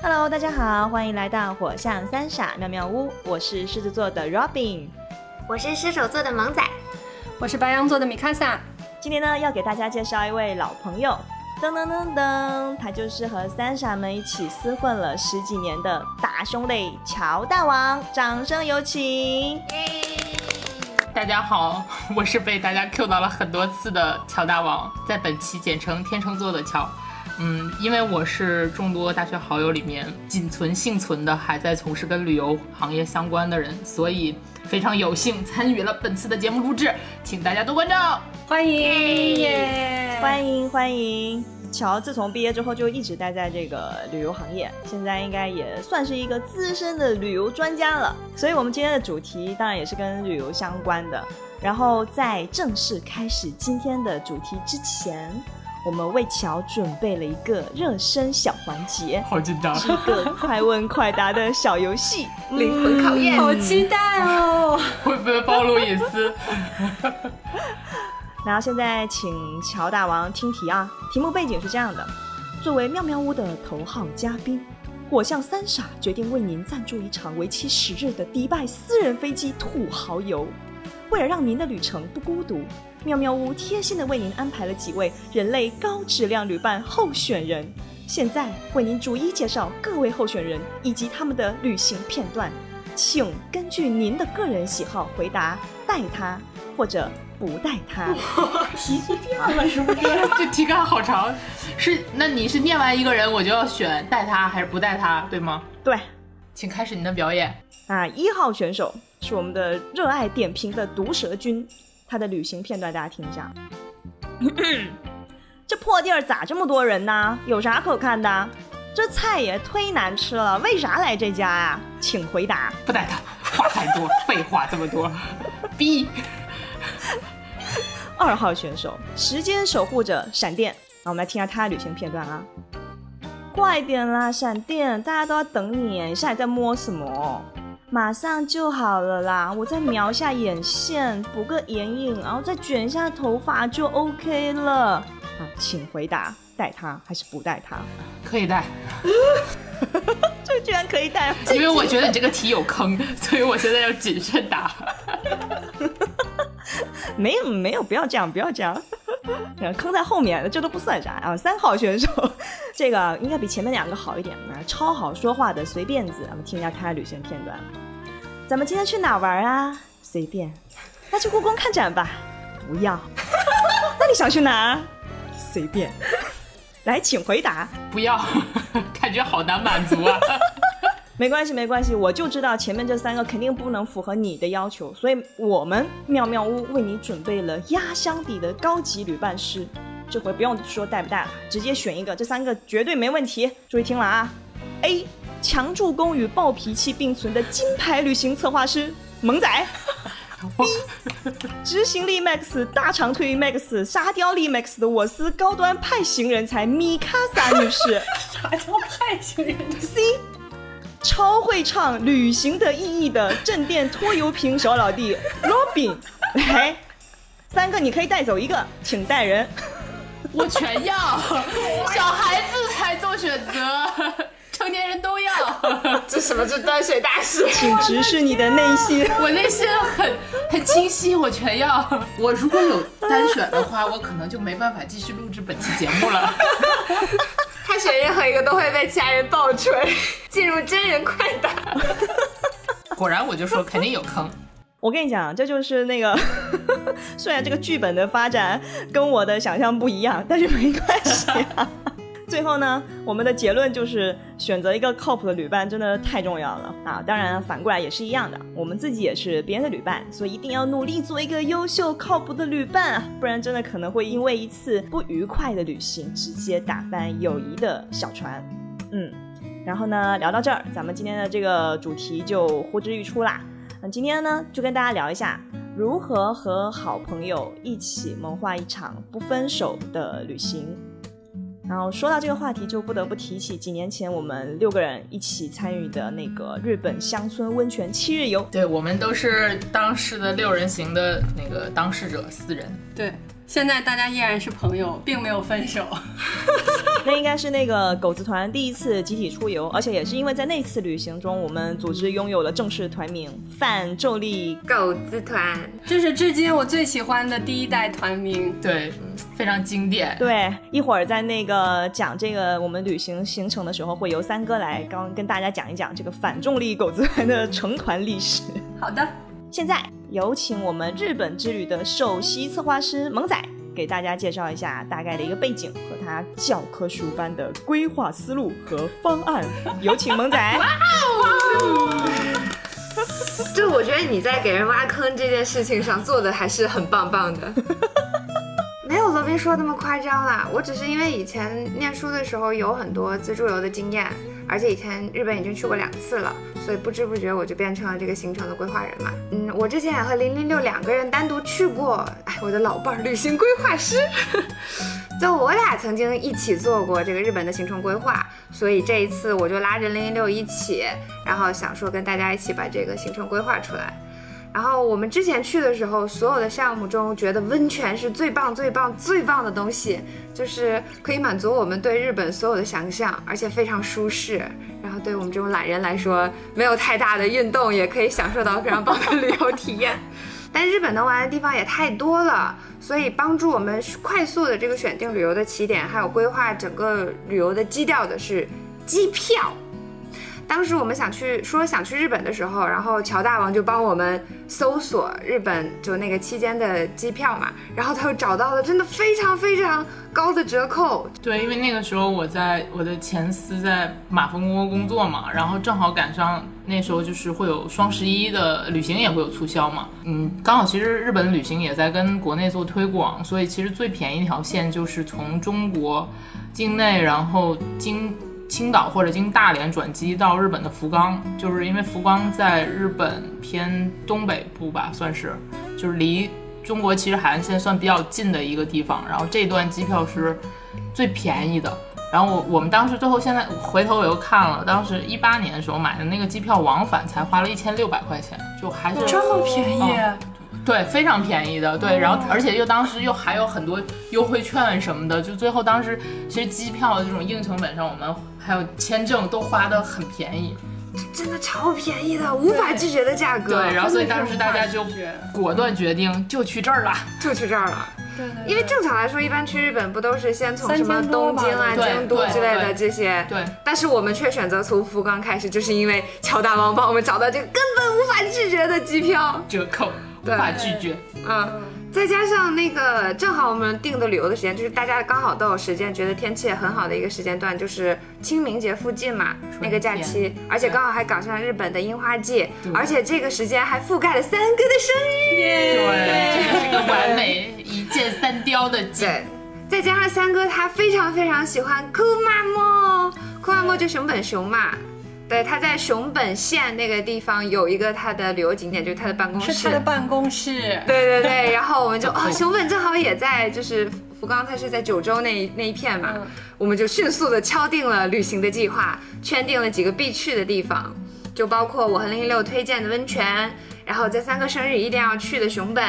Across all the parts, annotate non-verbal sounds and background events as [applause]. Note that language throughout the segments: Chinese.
Hello，大家好，欢迎来到火象三傻妙妙屋，我是狮子座的 Robin，我是射手座的萌仔，我是白羊座的米卡萨。今天呢，要给大家介绍一位老朋友，噔噔噔噔，他就是和三傻们一起厮混了十几年的大兄弟乔大王，掌声有请！大家好，我是被大家 Q 到了很多次的乔大王，在本期简称天秤座的乔。嗯，因为我是众多大学好友里面仅存幸存的还在从事跟旅游行业相关的人，所以非常有幸参与了本次的节目录制，请大家多关照，欢迎耶，欢迎欢迎。乔自从毕业之后就一直待在这个旅游行业，现在应该也算是一个资深的旅游专家了。所以，我们今天的主题当然也是跟旅游相关的。然后，在正式开始今天的主题之前。我们为乔准备了一个热身小环节，好紧张，是一个快问快答的小游戏，[laughs] 灵魂考验，好期待哦！[laughs] 会不会暴露隐私？[laughs] 然后现在请乔大王听题啊，题目背景是这样的：作为妙妙屋的头号嘉宾，火象三傻决定为您赞助一场为期十日的迪拜私人飞机土豪游。为了让您的旅程不孤独，妙妙屋贴心的为您安排了几位人类高质量旅伴候选人。现在为您逐一介绍各位候选人以及他们的旅行片段，请根据您的个人喜好回答带他或者不带他。题是这样了是不是？这题干好长，是那你是念完一个人我就要选带他还是不带他，对吗？对，请开始你的表演。啊，一号选手。是我们的热爱点评的毒舌君，他的旅行片段大家听一下。[clears throat] 这破地儿咋这么多人呢？有啥可看的？这菜也忒难吃了，为啥来这家啊？请回答。不带他，话太多，[laughs] 废话这么多。[laughs] B。二号选手，时间守护者闪电，那我们来听下他的旅行片段啊。快点啦，闪电，大家都要等你，你现在在摸什么？马上就好了啦！我再描一下眼线，补个眼影，然后再卷一下头发就 OK 了。啊，请回答，带他还是不带他？可以带。[laughs] 这居然可以带？[laughs] 因为我觉得你这个题有坑，[laughs] 所以我现在要谨慎答。没有没有，不要这样，不要这样。坑在后面，这都不算啥啊！三号选手，这个应该比前面两个好一点啊，超好说话的随便子，我们听一下他的旅行片段。咱们今天去哪玩啊？随便。那去故宫看展吧？不要。[laughs] 那你想去哪？随便。来，请回答。不要。[laughs] 感觉好难满足啊。[laughs] 没关系，没关系，我就知道前面这三个肯定不能符合你的要求，所以我们妙妙屋为你准备了压箱底的高级旅伴师，这回不用说带不带了，直接选一个，这三个绝对没问题。注意听了啊，A 强助攻与暴脾气并存的金牌旅行策划师萌仔，[laughs] B 执行力 max 大长腿 max 沙雕力 max 的我司高端派型人才米卡萨女士，啥叫派型人？C 超会唱《旅行的意义》的镇店拖油瓶小老弟 Robin，[laughs] 来，三个你可以带走一个，请带人。我全要，[laughs] 小孩子才做选择，成年人都要。[laughs] 这什么？这端水大师？请直视你的内心，我内心很很清晰，我全要。我如果有单选的话，我可能就没办法继续录制本期节目了。[laughs] 他选任何一个都会被其他人爆锤，进入真人快打。果然，我就说肯定有坑。我跟你讲，这就是那个，[laughs] 虽然这个剧本的发展跟我的想象不一样，但是没关系。[laughs] 最后呢，我们的结论就是选择一个靠谱的旅伴真的太重要了啊！当然，反过来也是一样的，我们自己也是别人的旅伴，所以一定要努力做一个优秀靠谱的旅伴啊！不然真的可能会因为一次不愉快的旅行，直接打翻友谊的小船。嗯，然后呢，聊到这儿，咱们今天的这个主题就呼之欲出啦。那今天呢，就跟大家聊一下如何和好朋友一起谋划一场不分手的旅行。然后说到这个话题，就不得不提起几年前我们六个人一起参与的那个日本乡村温泉七日游。对，我们都是当时的六人行的那个当事者四人。对，现在大家依然是朋友，并没有分手。[laughs] 那应该是那个狗子团第一次集体出游，而且也是因为在那次旅行中，我们组织拥有了正式团名“范宙力狗子团，这是至今我最喜欢的第一代团名。对，非常经典”。。对，一会儿在那个讲这个我们旅行行程的时候，会由三哥来刚跟大家讲一讲这个反重力狗子团的成团历史。好的，现在有请我们日本之旅的首席策划师萌仔给大家介绍一下大概的一个背景和他教科书般的规划思路和方案。有请萌仔。[laughs] 哇哦 [laughs] 就我觉得你在给人挖坑这件事情上做的还是很棒棒的。[laughs] 没说那么夸张啦，我只是因为以前念书的时候有很多自助游的经验，而且以前日本已经去过两次了，所以不知不觉我就变成了这个行程的规划人嘛。嗯，我之前也和零零六两个人单独去过，哎，我的老伴儿旅行规划师。[laughs] 就我俩曾经一起做过这个日本的行程规划，所以这一次我就拉着零零六一起，然后想说跟大家一起把这个行程规划出来。然后我们之前去的时候，所有的项目中觉得温泉是最棒、最棒、最棒的东西，就是可以满足我们对日本所有的想象，而且非常舒适。然后对我们这种懒人来说，没有太大的运动也可以享受到非常棒的旅游体验。但日本能玩的地方也太多了，所以帮助我们快速的这个选定旅游的起点，还有规划整个旅游的基调的是机票。当时我们想去说想去日本的时候，然后乔大王就帮我们搜索日本就那个期间的机票嘛，然后他又找到了真的非常非常高的折扣，对，因为那个时候我在我的前司在马蜂窝工作嘛，然后正好赶上那时候就是会有双十一的旅行也会有促销嘛，嗯，刚好其实日本旅行也在跟国内做推广，所以其实最便宜一条线就是从中国境内，然后经青岛或者经大连转机到日本的福冈，就是因为福冈在日本偏东北部吧，算是就是离中国其实海岸线算比较近的一个地方，然后这段机票是最便宜的。然后我我们当时最后现在回头我又看了，当时一八年的时候买的那个机票往返才花了一千六百块钱，就还是这么便宜，嗯对，非常便宜的，对，然后而且又当时又还有很多优惠券什么的，就最后当时其实机票这种硬成本上，我们还有签证都花的很便宜，真的超便宜的，无法拒绝的价格。对，然后所以当时大家就果断决定就去这儿了，就去这儿了。对对对因为正常来说，一般去日本不都是先从什么东京啊、京都之类的对这些？对。但是我们却选择从福冈开始，就是因为乔大王帮我们找到这个根本无法拒绝的机票。折扣无法拒绝，嗯，再加上那个正好我们定的旅游的时间，就是大家刚好都有时间，觉得天气也很好的一个时间段，就是清明节附近嘛，那个假期，而且刚好还赶上日本的樱花季，而且这个时间还覆盖了三哥的生日。对，真的是个完美一箭三雕的景。对，再加上三哥他非常非常喜欢库马莫，库马莫就熊本熊嘛。对，他在熊本县那个地方有一个他的旅游景点，就是他的办公室。是他的办公室。对对对，然后我们就 [laughs] 哦、熊本正好也在，就是福冈，它是在九州那一那一片嘛，嗯我们就迅速的敲定了旅行的计划，圈定了几个必去的地方，就包括我和零零六推荐的温泉，然后在三个生日一定要去的熊本。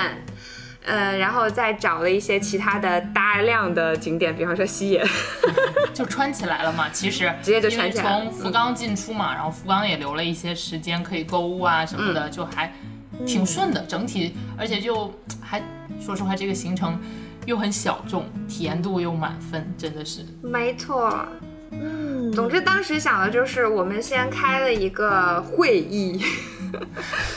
呃，然后再找了一些其他的大量的景点，比方说西野，[laughs] 就穿起来了嘛。[laughs] 其实直接就穿起来了从福冈进出嘛，然后福冈也留了一些时间可以购物啊什么的，就还挺顺的。整体而且就还说实话，这个行程又很小众，体验度又满分，真的是。没错。嗯，总之当时想的就是，我们先开了一个会议 [laughs]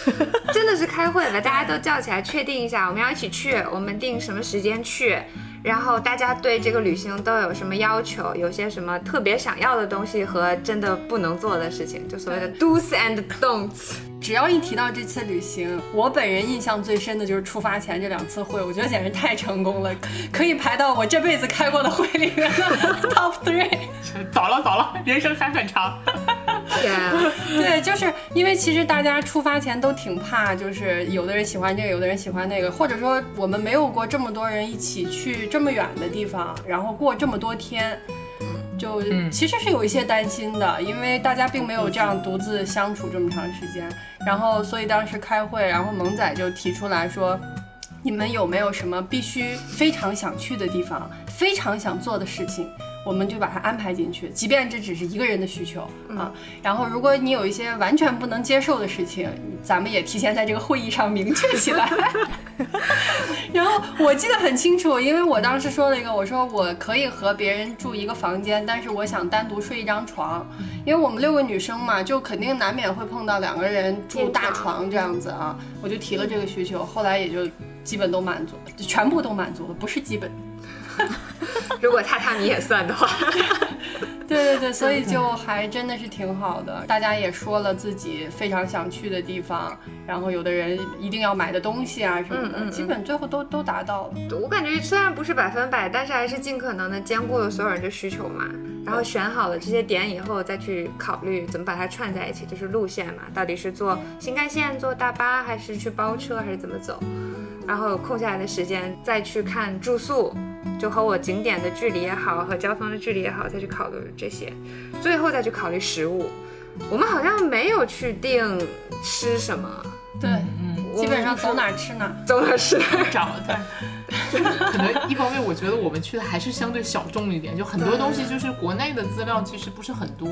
[laughs] 真的是开会把，大家都叫起来确定一下我们要一起去，我们定什么时间去，然后大家对这个旅行都有什么要求，有些什么特别想要的东西和真的不能做的事情，就所谓的 do's and don'ts。只要一提到这次旅行，我本人印象最深的就是出发前这两次会，我觉得简直太成功了，可以排到我这辈子开过的会里面的 [laughs] top three。早了早了，人生还很长。天啊，对，就是因为其实大家出发前都挺怕，就是有的人喜欢这个，有的人喜欢那个，或者说我们没有过这么多人一起去这么远的地方，然后过这么多天。就嗯其实是有一些担心的，因为大家并没有这样独自相处这么长时间，然后所以当时开会，然后萌仔就提出来说，你们有没有什么必须非常想去的地方，非常想做的事情？我们就把它安排进去，即便这只是一个人的需求啊。然后，如果你有一些完全不能接受的事情，咱们也提前在这个会议上明确起来。[laughs] 然后我记得很清楚，因为我当时说了一个，我说我可以和别人住一个房间，但是我想单独睡一张床，因为我们六个女生嘛，就肯定难免会碰到两个人住大床这样子啊。我就提了这个需求，后来也就基本都满足，就全部都满足了，不是基本。[laughs] 如果榻榻米也算的话，[laughs] 对对对，所以就还真的是挺好的。大家也说了自己非常想去的地方，然后有的人一定要买的东西啊什么的，基本最后都都达到了。我感觉虽然不是百分百，但是还是尽可能的兼顾了所有人的需求嘛。然后选好了这些点以后，再去考虑怎么把它串在一起，就是路线嘛，到底是坐新干线、坐大巴，还是去包车，还是怎么走？然后空下来的时间再去看住宿。就和我景点的距离也好，和交通的距离也好，再去考虑这些，最后再去考虑食物。我们好像没有去定吃什么，对，嗯，基本上走哪吃哪，走哪吃哪 [laughs] 找。对，可能一方面我觉得我们去的还是相对小众一点，就很多东西就是国内的资料其实不是很多，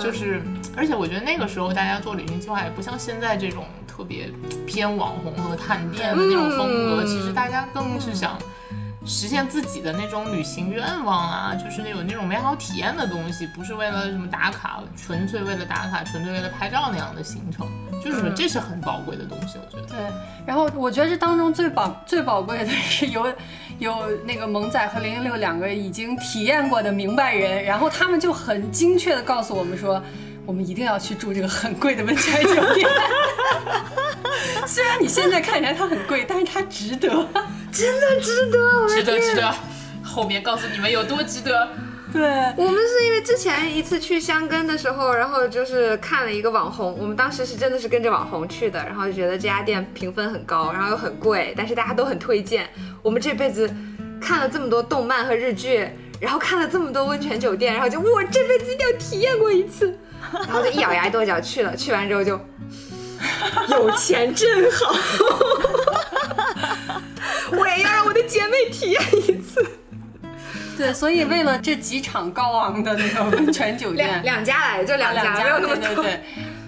就是而且我觉得那个时候大家做旅行计划也不像现在这种特别偏网红和探店的那种风格，其实大家更是想。实现自己的那种旅行愿望啊，就是那种那种美好体验的东西，不是为了什么打卡，纯粹为了打卡，纯粹为了拍照那样的行程，就是这是很宝贵的东西，我觉得。对，然后我觉得这当中最宝最宝贵的是有有那个萌仔和零零六两个已经体验过的明白人，然后他们就很精确的告诉我们说。我们一定要去住这个很贵的温泉酒店，[laughs] 虽然你现在看起来它很贵，但是它值得，真的值得，值得值得。后面告诉你们有多值得。对我们是因为之前一次去香根的时候，然后就是看了一个网红，我们当时是真的是跟着网红去的，然后就觉得这家店评分很高，然后又很贵，但是大家都很推荐。我们这辈子看了这么多动漫和日剧，然后看了这么多温泉酒店，[laughs] 然后就我这辈子一定要体验过一次。然后就一咬牙跺脚去了，去完之后就有钱真好，[laughs] 我也要让我的姐妹体验一次。对，所以为了这几场高昂的那个温泉酒店，两家来就两家，没有那么多。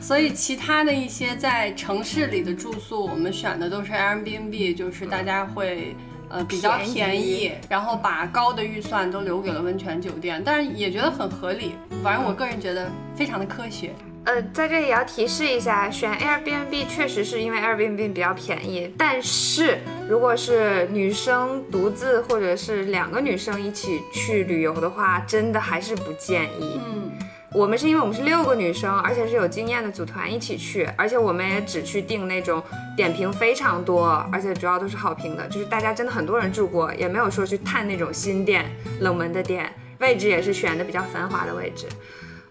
所以其他的一些在城市里的住宿，我们选的都是 Airbnb，就是大家会。呃，比较便宜，然后把高的预算都留给了温泉酒店，但是也觉得很合理。反正我个人觉得非常的科学。呃，在这里也要提示一下，选 Airbnb 确实是因为 Airbnb 比较便宜，但是如果是女生独自或者是两个女生一起去旅游的话，真的还是不建议。嗯。我们是因为我们是六个女生，而且是有经验的组团一起去，而且我们也只去订那种点评非常多，而且主要都是好评的，就是大家真的很多人住过，也没有说去探那种新店、冷门的店，位置也是选的比较繁华的位置。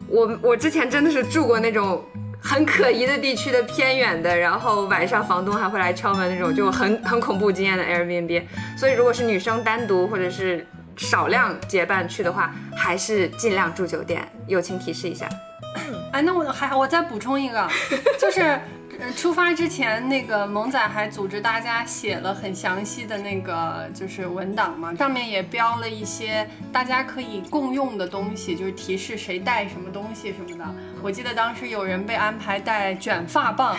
我我之前真的是住过那种很可疑的地区的偏远的，然后晚上房东还会来敲门那种，就很很恐怖经验的 Airbnb。所以如果是女生单独或者是。少量结伴去的话，还是尽量住酒店。友情提示一下。哎，那我还我再补充一个，就是 [laughs] 出发之前那个萌仔还组织大家写了很详细的那个就是文档嘛，上面也标了一些大家可以共用的东西，就是提示谁带什么东西什么的。我记得当时有人被安排带卷发棒，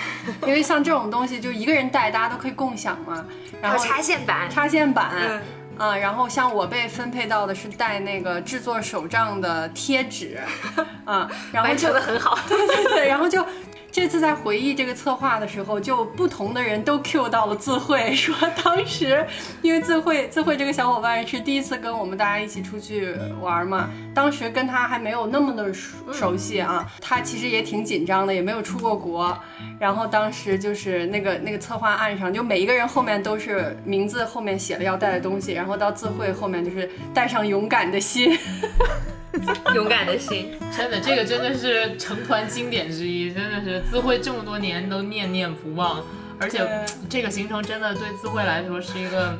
因为像这种东西就一个人带，大家都可以共享嘛。然后插线板，插线板。啊，然后像我被分配到的是带那个制作手账的贴纸，[laughs] 啊，然后做的很好，[laughs] 对对对，然后就。这次在回忆这个策划的时候，就不同的人都 Q 到了智慧，[laughs] 说当时因为智慧智慧这个小伙伴是第一次跟我们大家一起出去玩嘛，当时跟他还没有那么的熟熟悉啊，他其实也挺紧张的，也没有出过国，然后当时就是那个那个策划案上，就每一个人后面都是名字后面写了要带的东西，然后到智慧后面就是带上勇敢的心。[laughs] 勇敢的心，真的，这个真的是成团经典之一，真的是自慧这么多年都念念不忘，而且这个行程真的对自慧来说是一个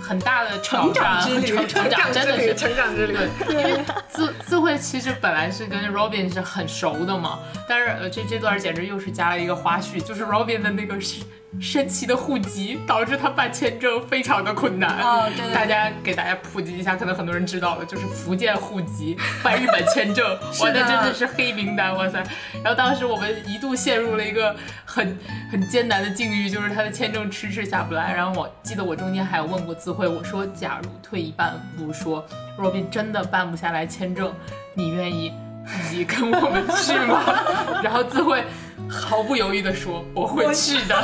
很大的成长之旅，成长真的是成长之旅。因为自自慧其实本来是跟 Robin 是很熟的嘛，但是呃这这段简直又是加了一个花絮，就是 Robin 的那个是。神奇的户籍，导致他办签证非常的困难。哦对对对大家给大家普及一下，可能很多人知道了，就是福建户籍办日本签证，[laughs] 哇，的那真的是黑名单，哇塞！然后当时我们一度陷入了一个很很艰难的境遇，就是他的签证迟迟下不来。然后我记得我中间还有问过自慧，我说假如退一半步说，Robin 真的办不下来签证，你愿意自己跟我们去吗？[laughs] 然后自慧毫不犹豫地说我会去的。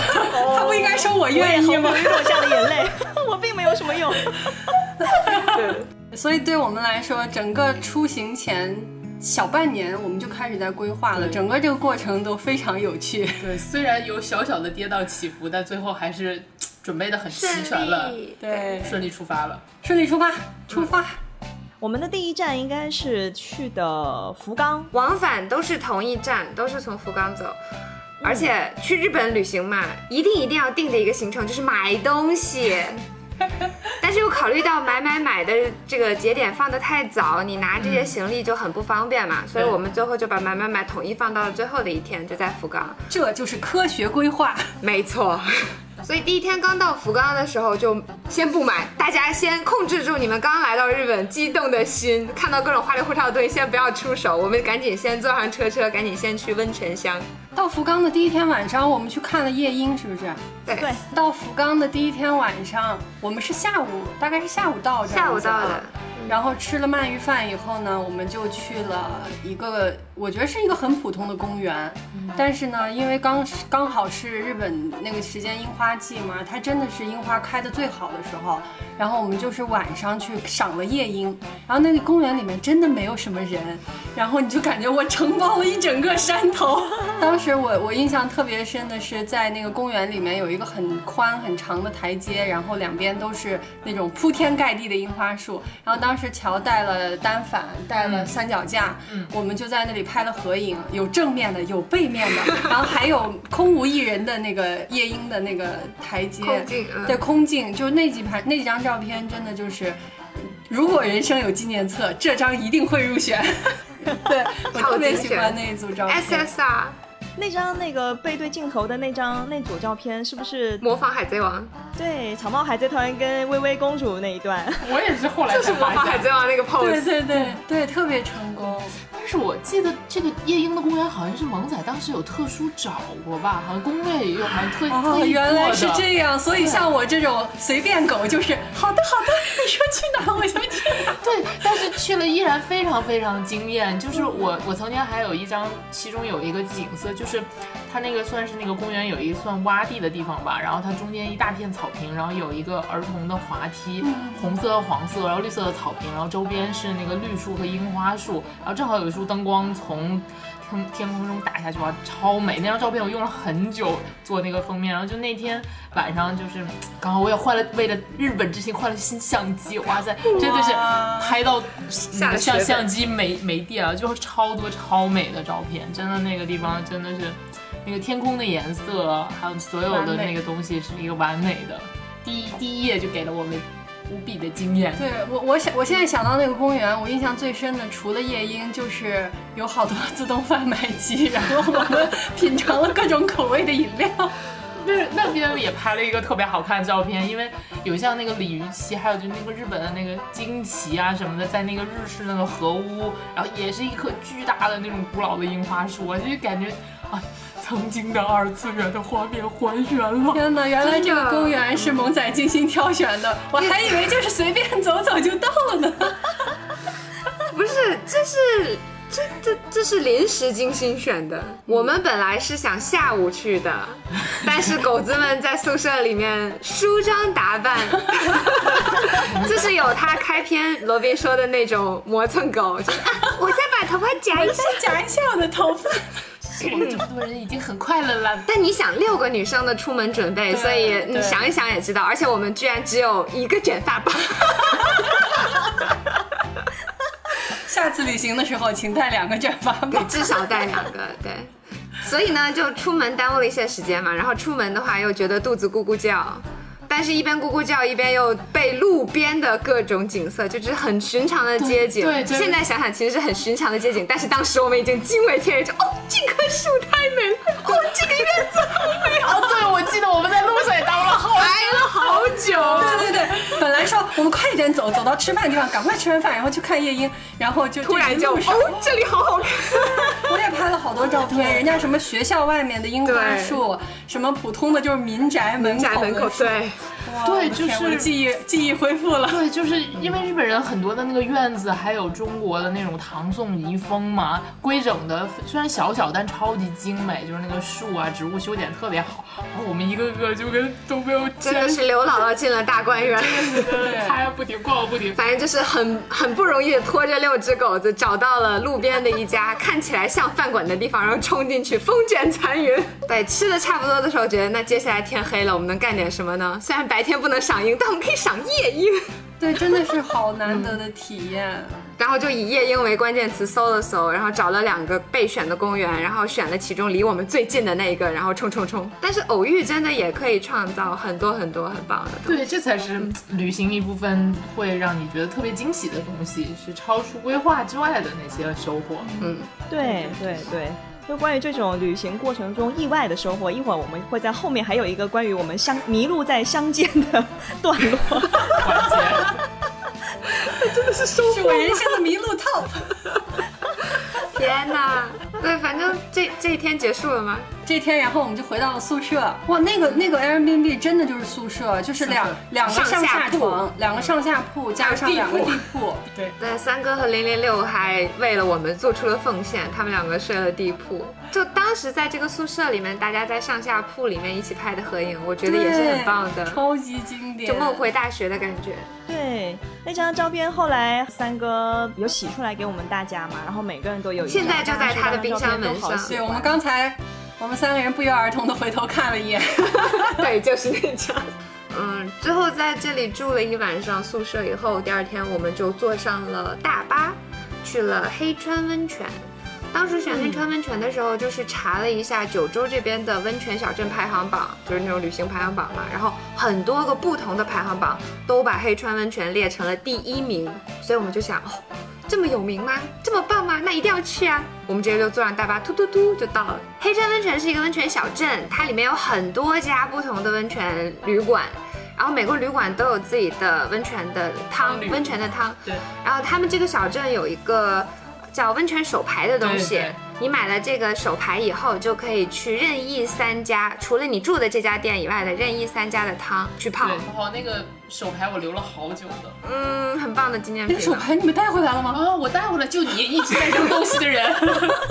他不应该说我愿意吗毫不？犹豫落下了眼泪，[laughs] 我并没有什么用。所以对我们来说，整个出行前小半年我们就开始在规划了，整个这个过程都非常有趣。对，虽然有小小的跌宕起伏，但最后还是准备的很齐全了，对，顺利出发了。顺利出发，出发。我们的第一站应该是去的福冈，往返都是同一站，都是从福冈走。而且去日本旅行嘛，一定一定要定的一个行程就是买东西。[laughs] 但是又考虑到买买买的这个节点放得太早，你拿这些行李就很不方便嘛，所以我们最后就把买买买统一放到了最后的一天，就在福冈。这就是科学规划。没错。所以第一天刚到福冈的时候就先不买，大家先控制住你们刚来到日本激动的心，看到各种花里胡哨的东西先不要出手，我们赶紧先坐上车车，赶紧先去温泉乡。到福冈的第一天晚上，我们去看了夜莺，是不是？对，对，到福冈的第一天晚上，我们是下午，大概是下午到的下午到的。然后吃了鳗鱼饭以后呢，我们就去了一个我觉得是一个很普通的公园，但是呢，因为刚刚好是日本那个时间樱花季嘛，它真的是樱花开的最好的时候。然后我们就是晚上去赏了夜樱，然后那个公园里面真的没有什么人，然后你就感觉我承包了一整个山头。[laughs] 当时我我印象特别深的是在那个公园里面有一个很宽很长的台阶，然后两边都是那种铺天盖地的樱花树。然后当时乔带了单反，带了三脚架，我们就在那里拍了合影，有正面的，有背面的，然后还有空无一人的那个夜莺的那个台阶，空镜嗯对，空镜，就是那几盘那几张照片，真的就是。如果人生有纪念册，这张一定会入选。[laughs] 对我特别喜欢那一组照片。SSR 那张那个背对镜头的那张那组照片，是不是模仿海贼王，对草帽海贼团跟薇薇公主那一段？我也是后来就是模仿海贼王那个对 pose。对对对，特别成功。但是我记得这个夜莺的公园好像是萌仔当时有特殊找过吧，好像攻略也有，好像特哦，特意原来是这样，所以像我这种随便狗，就是好的好的，你说去哪儿我就去哪儿。[laughs] 对，但是去了依然非常非常惊艳。就是我我曾经还有一张，其中有一个景色，就是它那个算是那个公园有一个算洼地的地方吧，然后它中间一大片草坪，然后有一个儿童的滑梯，红色和黄色，然后绿色的草坪，然后周边是那个绿树和樱花树，然后正好有一束灯光从。天天空中打下去哇，超美！那张照片我用了很久做那个封面，然后就那天晚上就是刚好我也换了，为了日本之行换了新相机，哇塞，真的是拍到那个相相机没没电了，就是超多超美的照片，真的那个地方真的是那个天空的颜色，还有所有的那个东西是一个完美的。第一第一页就给了我们无比的惊艳。对我，我想我现在想到那个公园，我印象最深的，除了夜莺，就是有好多自动贩卖机，[laughs] 然后我们品尝了各种口味的饮料。[laughs] 那那边也拍了一个特别好看的照片，因为有像那个鲤鱼旗，还有就那个日本的那个旌旗啊什么的，在那个日式那个和屋，然后也是一棵巨大的那种古老的樱花树，我就感觉啊，曾经的二次元的画面还原了。天哪，原来这个公园是萌仔精心挑选的，我还以为就是随便走走就到了呢。[laughs] 不是，这是这这这是临时精心选的。我们本来是想下午去的，但是狗子们在宿舍里面梳妆打扮，[laughs] 就是有他开篇罗宾说的那种磨蹭狗，就是啊我再把头发夹一下。夹一下我的头发。我们这么多人已经很快乐了。[laughs] 但你想，六个女生的出门准备，所以你想一想也知道，而且我们居然只有一个卷发棒。[laughs] 下次旅行的时候，请带两个卷发对，棒。至少带两个，对。所以呢，就出门耽误了一些时间嘛。然后出门的话，又觉得肚子咕咕叫，但但是一边咕咕叫，一边又被路边的各种景色，就是很寻常的街景。对对现在想想其实是很寻常的街景，但是当时我们已经惊为天人，就哦，这棵树太美了，哦，这个院子好美，哦，对，我记得我们在路上也待了好待了好久。对对对，本来说我们快一点走，走到吃饭的地方，赶快吃完饭，然后去看夜莺，然后就突然就这一路上哦，这里好好看。[laughs] 我也拍了好多照片，人家什么学校外面的樱花树，什么普通的就是民宅门口。对，哇对就是我的记忆记忆恢复了。对，就是因为日本人很多的那个院子，还有中国的那种唐宋遗风嘛，规整的，虽然小小，但超级精美，就是那个树啊、植物修剪特别好。然后我们一个个就跟都没有真的是刘姥姥进了大观园。[laughs] 拍不停，逛不停。反正就是很很不容易拖着六只狗子找到了路边的一家看起来像饭馆的地方，然后冲进去，风卷残云。对，吃的差不多的时候，觉得那接下来天黑了，我们能干点什么呢？虽然白天不能赏樱，但我们可以赏夜樱。对，真的是好难得的体验。[laughs] 然后就以夜莺为关键词搜了搜，然后找了两个备选的公园，然后选了其中离我们最近的那一个，然后冲冲冲。但是偶遇真的也可以创造很多很多很棒的东西。对，这才是旅行一部分会让你觉得特别惊喜的东西，是超出规划之外的那些收获。嗯，对对对。就关于这种旅行过程中意外的收获，一会儿我们会在后面还有一个关于我们相迷路在乡间的 [laughs] 段落。[laughs] 环节。是我人生的迷路 top。[laughs] 天哪！对，反正这这一天结束了吗？这天，然后我们就回到了宿舍。哇，那个那个 Airbnb 真的就是宿舍，就是两两个上上下床，两个上下铺加上两个地铺。[laughs] 对，对，三哥和零零六还为了我们做出了奉献，他们两个睡了地铺。就当时在这个宿舍里面，大家在上下铺里面一起拍的合影，我觉得也是很棒的，超级经典，就梦回大学的感觉。对，那张照片后来三哥有洗出来给我们大家嘛，然后每个人都有一张。现在就在他的冰箱门上对，我们刚才我们三个人不约而同的回头看了一眼。[laughs] 对，就是那家。嗯，最后在这里住了一晚上宿舍以后，第二天我们就坐上了大巴，去了黑川温泉。当时选黑川温泉的时候，就是查了一下九州这边的温泉小镇排行榜，就是那种旅行排行榜嘛。然后很多个不同的排行榜都把黑川温泉列成了第一名，所以我们就想，哦，这么有名吗？这么棒吗？那一定要去啊！我们直接就坐上大巴，突突突就到了。黑川温泉是一个温泉小镇，它里面有很多家不同的温泉旅馆。然后每个旅馆都有自己的温泉的汤，温泉的汤。对，然后他们这个小镇有一个叫温泉手牌的东西，对对你买了这个手牌以后，就可以去任意三家，除了你住的这家店以外的任意三家的汤去泡对，。哦，那个手牌我留了好久的。嗯，很棒的纪念那品了。个手牌你们带回来了吗？啊，我带回来，就你一直在扔东西的人，[laughs]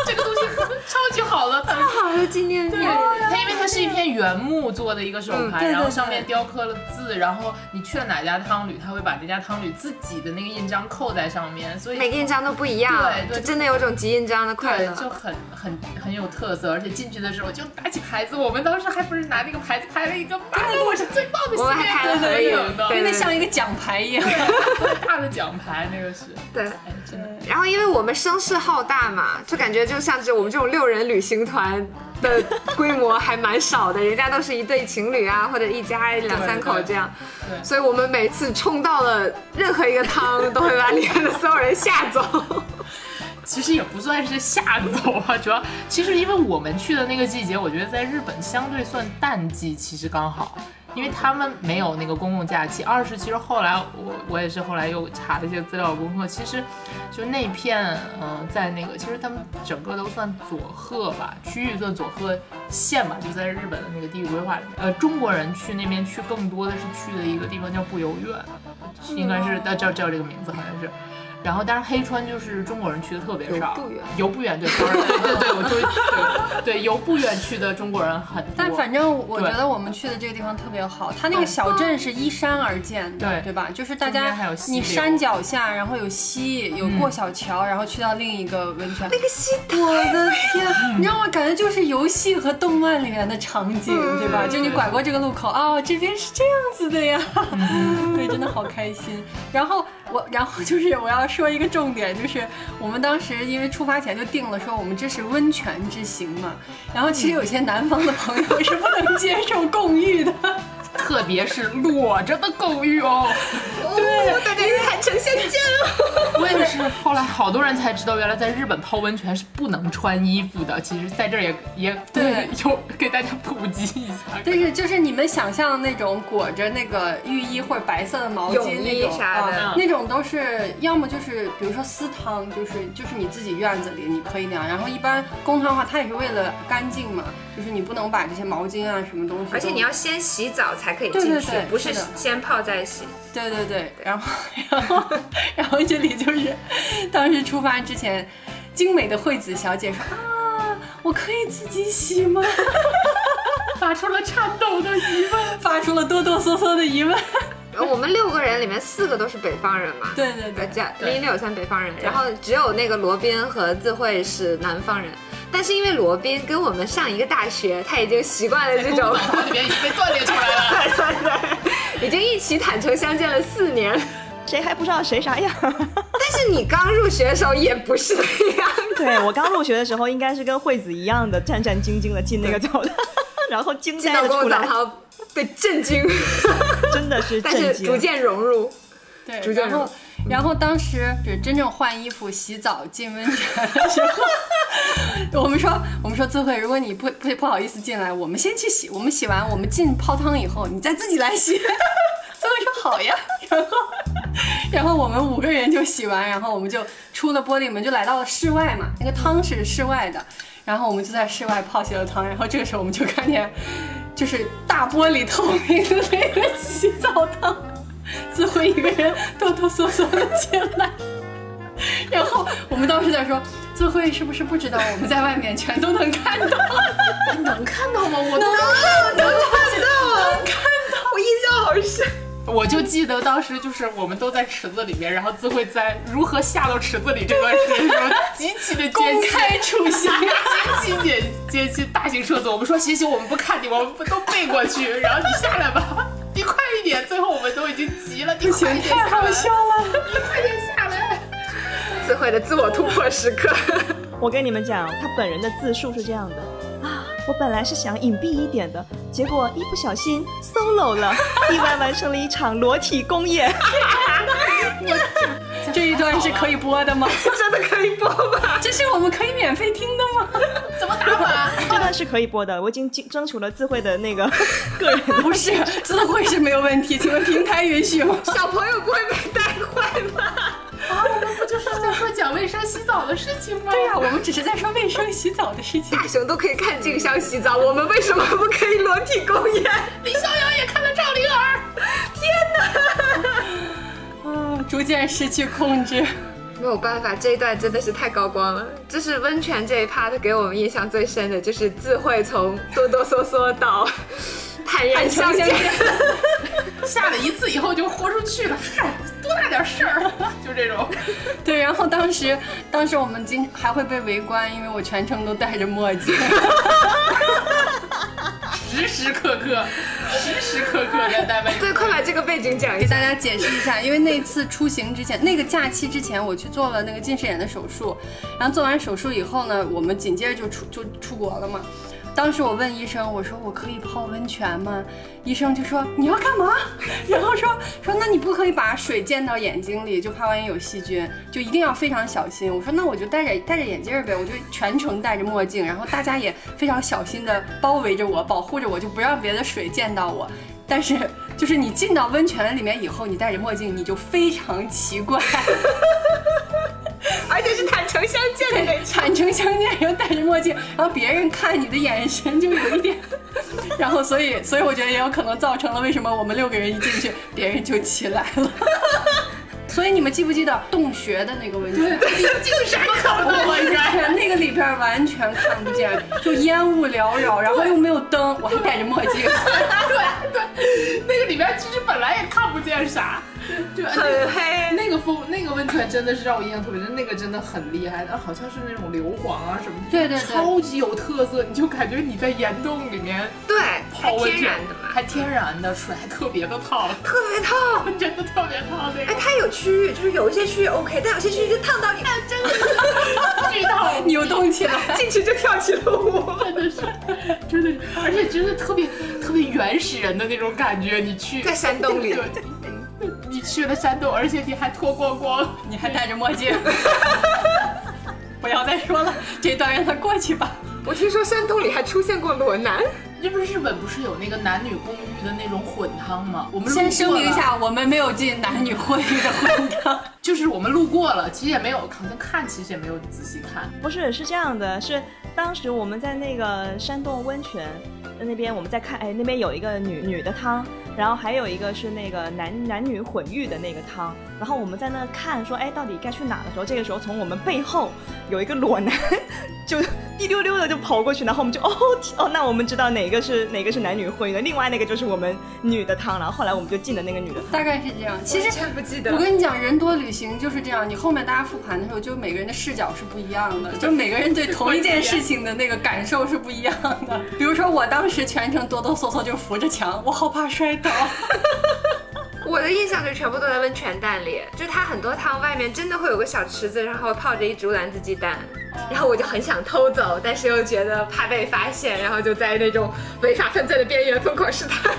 这个东西超级好的，[laughs] 好的纪念品。它因为它是一片原木做的一个手牌，嗯对对然后上面雕刻了字，然后你去了哪家汤旅，他会把这家汤旅自己的那个印章扣在上面，所以每个印章都不一样，对对就真的有种集印章的快乐。对就很很很有特色，而且进去的时候就拿起牌子，我们当时还不是拿那个牌子拍了一个，妈的我是最棒的我们还拍了合影纪念品的，对因为像一个奖牌一样。大的奖牌那个是，[laughs] 对。哎真的。然后因为我们声势浩大嘛，就感觉就像是我们这种六人旅行团的规模还蛮少的，人家都是一对情侣啊，或者一家两三口这样，对所以我们每次冲到了任何一个汤，都会把里面的所有人吓走。[laughs] 其实也不算是吓走啊，主要其实因为我们去的那个季节，我觉得在日本相对算淡季，其实刚好，因为他们没有那个公共假期。二是其实后来我我也是后来又查了一些资料功课，其实就那片嗯、呃在那个其实他们整个都算佐贺吧，区域算佐贺县吧，就在日本的那个地域规划里面。呃，中国人去那边去更多的是去的一个地方叫不游院，应该是叫叫叫这个名字好像是。然后，但是黑川就是中国人去的特别少，游不远游不远，对，[laughs] 对对对，我就对对游不远去的中国人很多。但反正我觉得我们去的这个地方特别好，它那个小镇是依山而建的，对对吧？就是大家你山脚下，然后有溪，有过小桥，然后去到另一个温泉。那个溪我的天，你让我感觉就是游戏和动漫里面的场景，对吧？就你拐过这个路口，哦，这边是这样子的呀，对，真的好开心。然后我，然后就是我要说一个重点，就是我们当时因为出发前就定了说我们这是温泉之行嘛，然后其实有些南方的朋友是不能接受共浴的。特别是裸着的狗浴哦。哦，大家坦诚相见了。[laughs] 我也是，后来好多人才知道，原来在日本泡温泉是不能穿衣服的。其实在这儿也也对有给大家普及一下。但是就是你们想象的那种裹着那个浴衣或者白色的毛巾那种啥的啊那种都是要么就是比如说私汤，就是就是你自己院子里你可以那样，然后一般公汤的话，它也是为了干净嘛，就是你不能把这些毛巾啊什么东西，而且你要先洗澡才可以进去，对对对不是先泡再洗。对对对，然后 [laughs] 然后然后这里就是当时出发之前，精美的惠子小姐说啊，我可以自己洗吗？[laughs] 发出了颤抖的疑问。发出了哆哆嗦嗦的疑问。呃我们六个人里面四个都是北方人嘛，对对对，呃加对林柳算北方人，然后只有那个罗宾和自慧是南方人。但是因为罗宾跟我们上一个大学，他已经习惯了这种，里面已经被锻炼出来了。[laughs] 已经一起坦诚相见了四年。谁还不知道谁啥样？[laughs] 但是你刚入学的时候也不是那样，对我刚入学的时候，应该是跟惠子一样的战战兢兢的进那个澡堂，然后惊呆了出来，然后被震惊，[laughs] 真的是但震是逐。渐融入。[laughs] 对，逐渐融入然后当时就是真正换衣服、洗澡、进温泉的时候，我们说我们说自慧，如果你不不不好意思进来，我们先去洗，我们洗完我们进泡汤以后，你再自己来洗。自慧说好呀，然 [laughs] 后然后我们五个人就洗完，然后我们就出了玻璃门，就来到了室外嘛，那个汤是室外的。然后我们就在室外泡起了汤，然后这个时候我们就看见，就是大玻璃透明的那个洗澡汤，自慧一个人哆哆嗦嗦的进来，然后我们当时在说，自慧是不是不知道我们在外面全都能看到？[laughs] 能看到吗？我都能看到，能看到，我印象好深。我就记得当时就是我们都在池子里面，然后自慧在如何下到池子里这段时间中极其的公。开处刑。极其艰艰辛，大型车子，我们说行行，我们不看你，我们都背过去，然后你下来吧，你快一点。最后我们都已经急了，[laughs] 你快一点太下来，好笑了。你快点下来。自慧的自我突破时刻。我跟你们讲，他本人的自述是这样的啊，我本来是想隐蔽一点的，结果一不小心 solo 了，意外完成了一场裸体公演。[laughs] 这一段是可以播的吗？[laughs] 真的可以播吗？[laughs] 这是我们可以免费听的吗？怎么打法？这段是可以播的，我已经经争取了自慧的那个个人不是，自慧是没有问题，请问平台允许吗？小朋友不会被带坏吗？说讲卫生洗澡的事情吗？对呀、我们只是在说卫生洗澡的事情。大熊都可以看静香洗澡，我们为什么不可以裸体公演？李逍遥也看了赵灵儿。啊，逐渐失去控制。没有办法，这一段真的是太高光了。这是温泉这一 part 给我们印象最深的，就是自慧从哆哆嗦嗦到坦然相见。[laughs] 吓了一次以后就豁出去了，嗨，多大点事儿，就这种。[laughs] 对，然后当时，当时我们经还会被围观，因为我全程都戴着墨镜。[laughs] 时时刻刻，时时刻刻在单位。对，快把这个背景讲一下。给大家解释一下，因为那次出行之前，那个假期之前，我去做了那个近视眼的手术，然后做完手术以后呢，我们紧接着就出就出国了嘛。当时我问医生，我说我可以泡温泉吗？医生就说你要干嘛？[laughs] 然后说说那你不可以把水溅到眼睛里，就怕万一有细菌，就一定要非常小心。我说那我就戴着戴着眼镜儿呗，我就全程戴着墨镜，然后大家也非常小心的包围着我，保护着我，就不让别的水溅到我。但是就是你进到温泉里面以后，你戴着墨镜，你就非常奇怪。[laughs] 而且是坦诚相见的那种。坦诚相见，然后戴着墨镜，然后别人看你的眼神就有一点，[laughs] 然后所以所以我觉得也有可能造成了为什么我们六个人一进去，别人就起来了。[laughs] 所以你们记不记得洞穴的那个温泉？这个什么看不懂啊？应该。全那个里边完全看不见，就烟雾缭绕，然后又没有灯，我还戴着墨镜。对对，那个里边其实本来也看不见啥，对，很黑。那个风那个温泉真的是让我印象特别深，那个真的很厉害，那好像是那种硫磺啊什么，对对对超级有特色，你就感觉你在岩洞里面对，泡温泉还天然的水还特别的烫，特别烫。[laughs] 真的特别烫那哎，个，它有区域，就是有一些区域 OK，但有些区域就烫到你，真的 [laughs] 巨烫，[laughs] 扭动起来。进去就跳起了舞。真的是，真的是，而且真的特别特别原始人的那种感觉，你去在山洞里对，[laughs] 你去了山洞，而且你还脱光光，你还戴着墨镜。[laughs] 不要再说了，这段让它过去吧。我听说山洞里还出现过裸男，那不是日本不是有那个男女公寓的那种混汤吗？我们先，声明一下，我们没有进男女混浴的混汤。[laughs] 就是我们路过了，其实也没有，好像看其实也没有仔细看。不是，是这样的，是当时我们在那个山洞温泉那边，我们在看，哎，那边有一个女女的汤，然后还有一个是那个男男女混浴的那个汤，然后我们在那看说，哎，到底该去哪的时候，这个时候从我们背后有一个裸男，就滴溜溜的就跑过去，然后我们就哦哦，那我们知道哪个是哪个是男女混浴的，另外那个就是我们女的汤，然后后来我们就进了那个女的汤。大概是这样。其实不记得我跟你讲，人多旅行就是这样。你后面大家复盘的时候，就每个人的视角是不一样的，就每个人对同一件事情的那个感受是不一样的。比如说我当当时全程哆哆嗦嗦就扶着墙，我好怕摔倒。[laughs] 我的印象就全部都在温泉蛋里，就它很多汤外面真的会有个小池子，然后泡着一竹篮子鸡蛋，然后我就很想偷走，但是又觉得怕被发现，然后就在那种违法犯罪的边缘疯狂试探。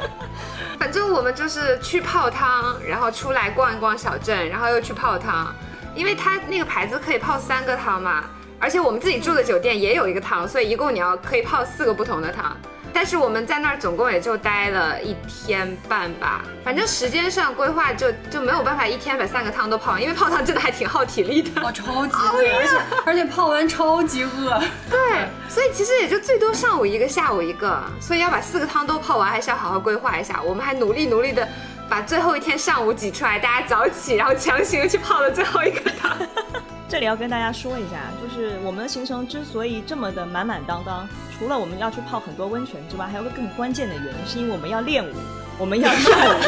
[laughs] 反正我们就是去泡汤，然后出来逛一逛小镇，然后又去泡汤，因为它那个牌子可以泡三个汤嘛，而且我们自己住的酒店也有一个汤，所以一共你要可以泡四个不同的汤。但是我们在那儿总共也就待了一天半吧，反正时间上规划就就没有办法一天把三个汤都泡完，因为泡汤真的还挺耗体力的。我超级饿，[laughs] 而且而且泡完超级饿。对，所以其实也就最多上午一个，下午一个，所以要把四个汤都泡完，还是要好好规划一下。我们还努力努力的把最后一天上午挤出来，大家早起，然后强行去泡了最后一个汤。[laughs] 这里要跟大家说一下，就是我们的行程之所以这么的满满当当，除了我们要去泡很多温泉之外，还有个更关键的原因，是因为我们要练舞，[laughs] 我们要跳舞。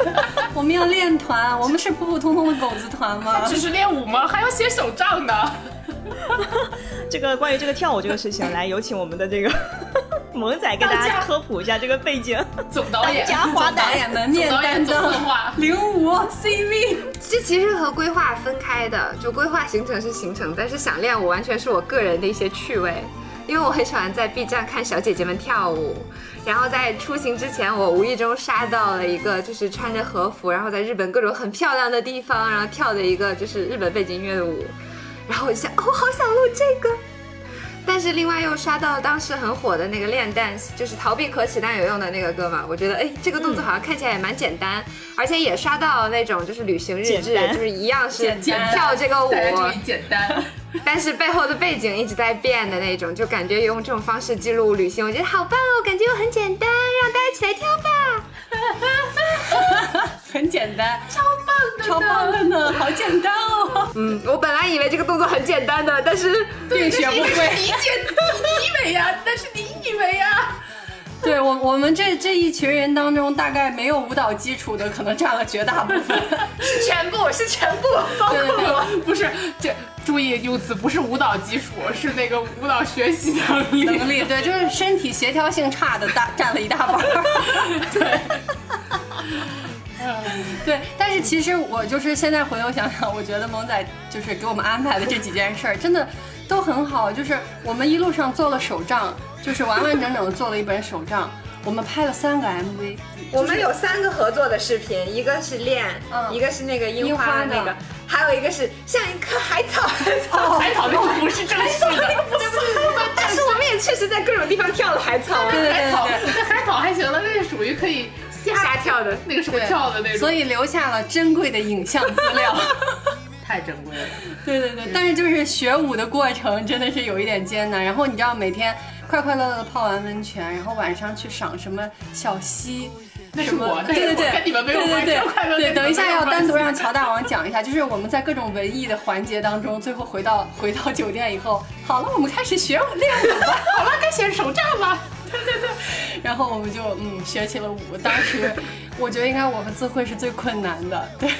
[laughs] 我们要练团，我们是普普通通的狗子团吗？只是练舞吗？还要写手账呢。[laughs] 这个关于这个跳舞这个事情，来有请我们的这个萌仔给大家科普一下这个背景。[laughs] 总导演，家花导演门面担当，划，零五 CV。这其实和规划分开的，就规划行程是行程，但是想练舞完全是我个人的一些趣味，因为我很喜欢在 B 站看小姐姐们跳舞。然后在出行之前，我无意中刷到了一个就是穿着和服，然后在日本各种很漂亮的地方，然后跳的一个就是日本背景音乐的舞，然后我就想，哦，好想录这个。但是另外又刷到当时很火的那个练 dance，就是逃避可耻但有用的那个歌嘛，我觉得哎，这个动作好像看起来也蛮简单，而且也刷到那种就是旅行日志，就是一样是跳这个舞。简单。但是背后的背景一直在变的那种，就感觉用这种方式记录旅行，我觉得好棒哦，感觉又很简单，让大家一起来跳吧。[laughs] 很简单，超棒的，超棒的呢，好简单哦。嗯，我本来以为这个动作很简单的，但是并学不会。你简你以为呀？但是你以为呀？[laughs] 对我，我们这这一群人当中，大概没有舞蹈基础的，可能占了绝大部分。[laughs] 是全部，是全部，包括不是，这注意用词，不是舞蹈基础，是那个舞蹈学习能力。能力，对，就是身体协调性差的大占了一大半儿。[laughs] 对，对，但是其实我就是现在回头想想，我觉得萌仔就是给我们安排的这几件事儿，真的都很好。就是我们一路上做了手账，就是完完整整的做了一本手账。我们拍了三个 MV，我们有三个合作的视频，一个是练，嗯一个是那个樱樱花的那个，还有一个是像一棵海草，海草，海草那个不是正式的，但是我们也确实在各种地方跳了海草，对对海草海草还行了，那是属于可以瞎瞎跳的。那个是会跳的那种，所以留下了珍贵的影像资料。[laughs] 太珍贵了。对对对，但是就是学舞的过程真的是有一点艰难。然后你知道每天快快乐乐的泡完温泉，然后晚上去赏什么小溪。那是什么我，那是我对对对，跟你们没有关系。对对等一下要单独让乔大王讲一下，就是我们在各种文艺的环节当中，最后回到回到酒店以后，好了，我们开始学舞练舞吧。[laughs] 好了，该写手账了。然后我们就嗯学起了舞。当时我觉得应该我和自慧是最困难的，对。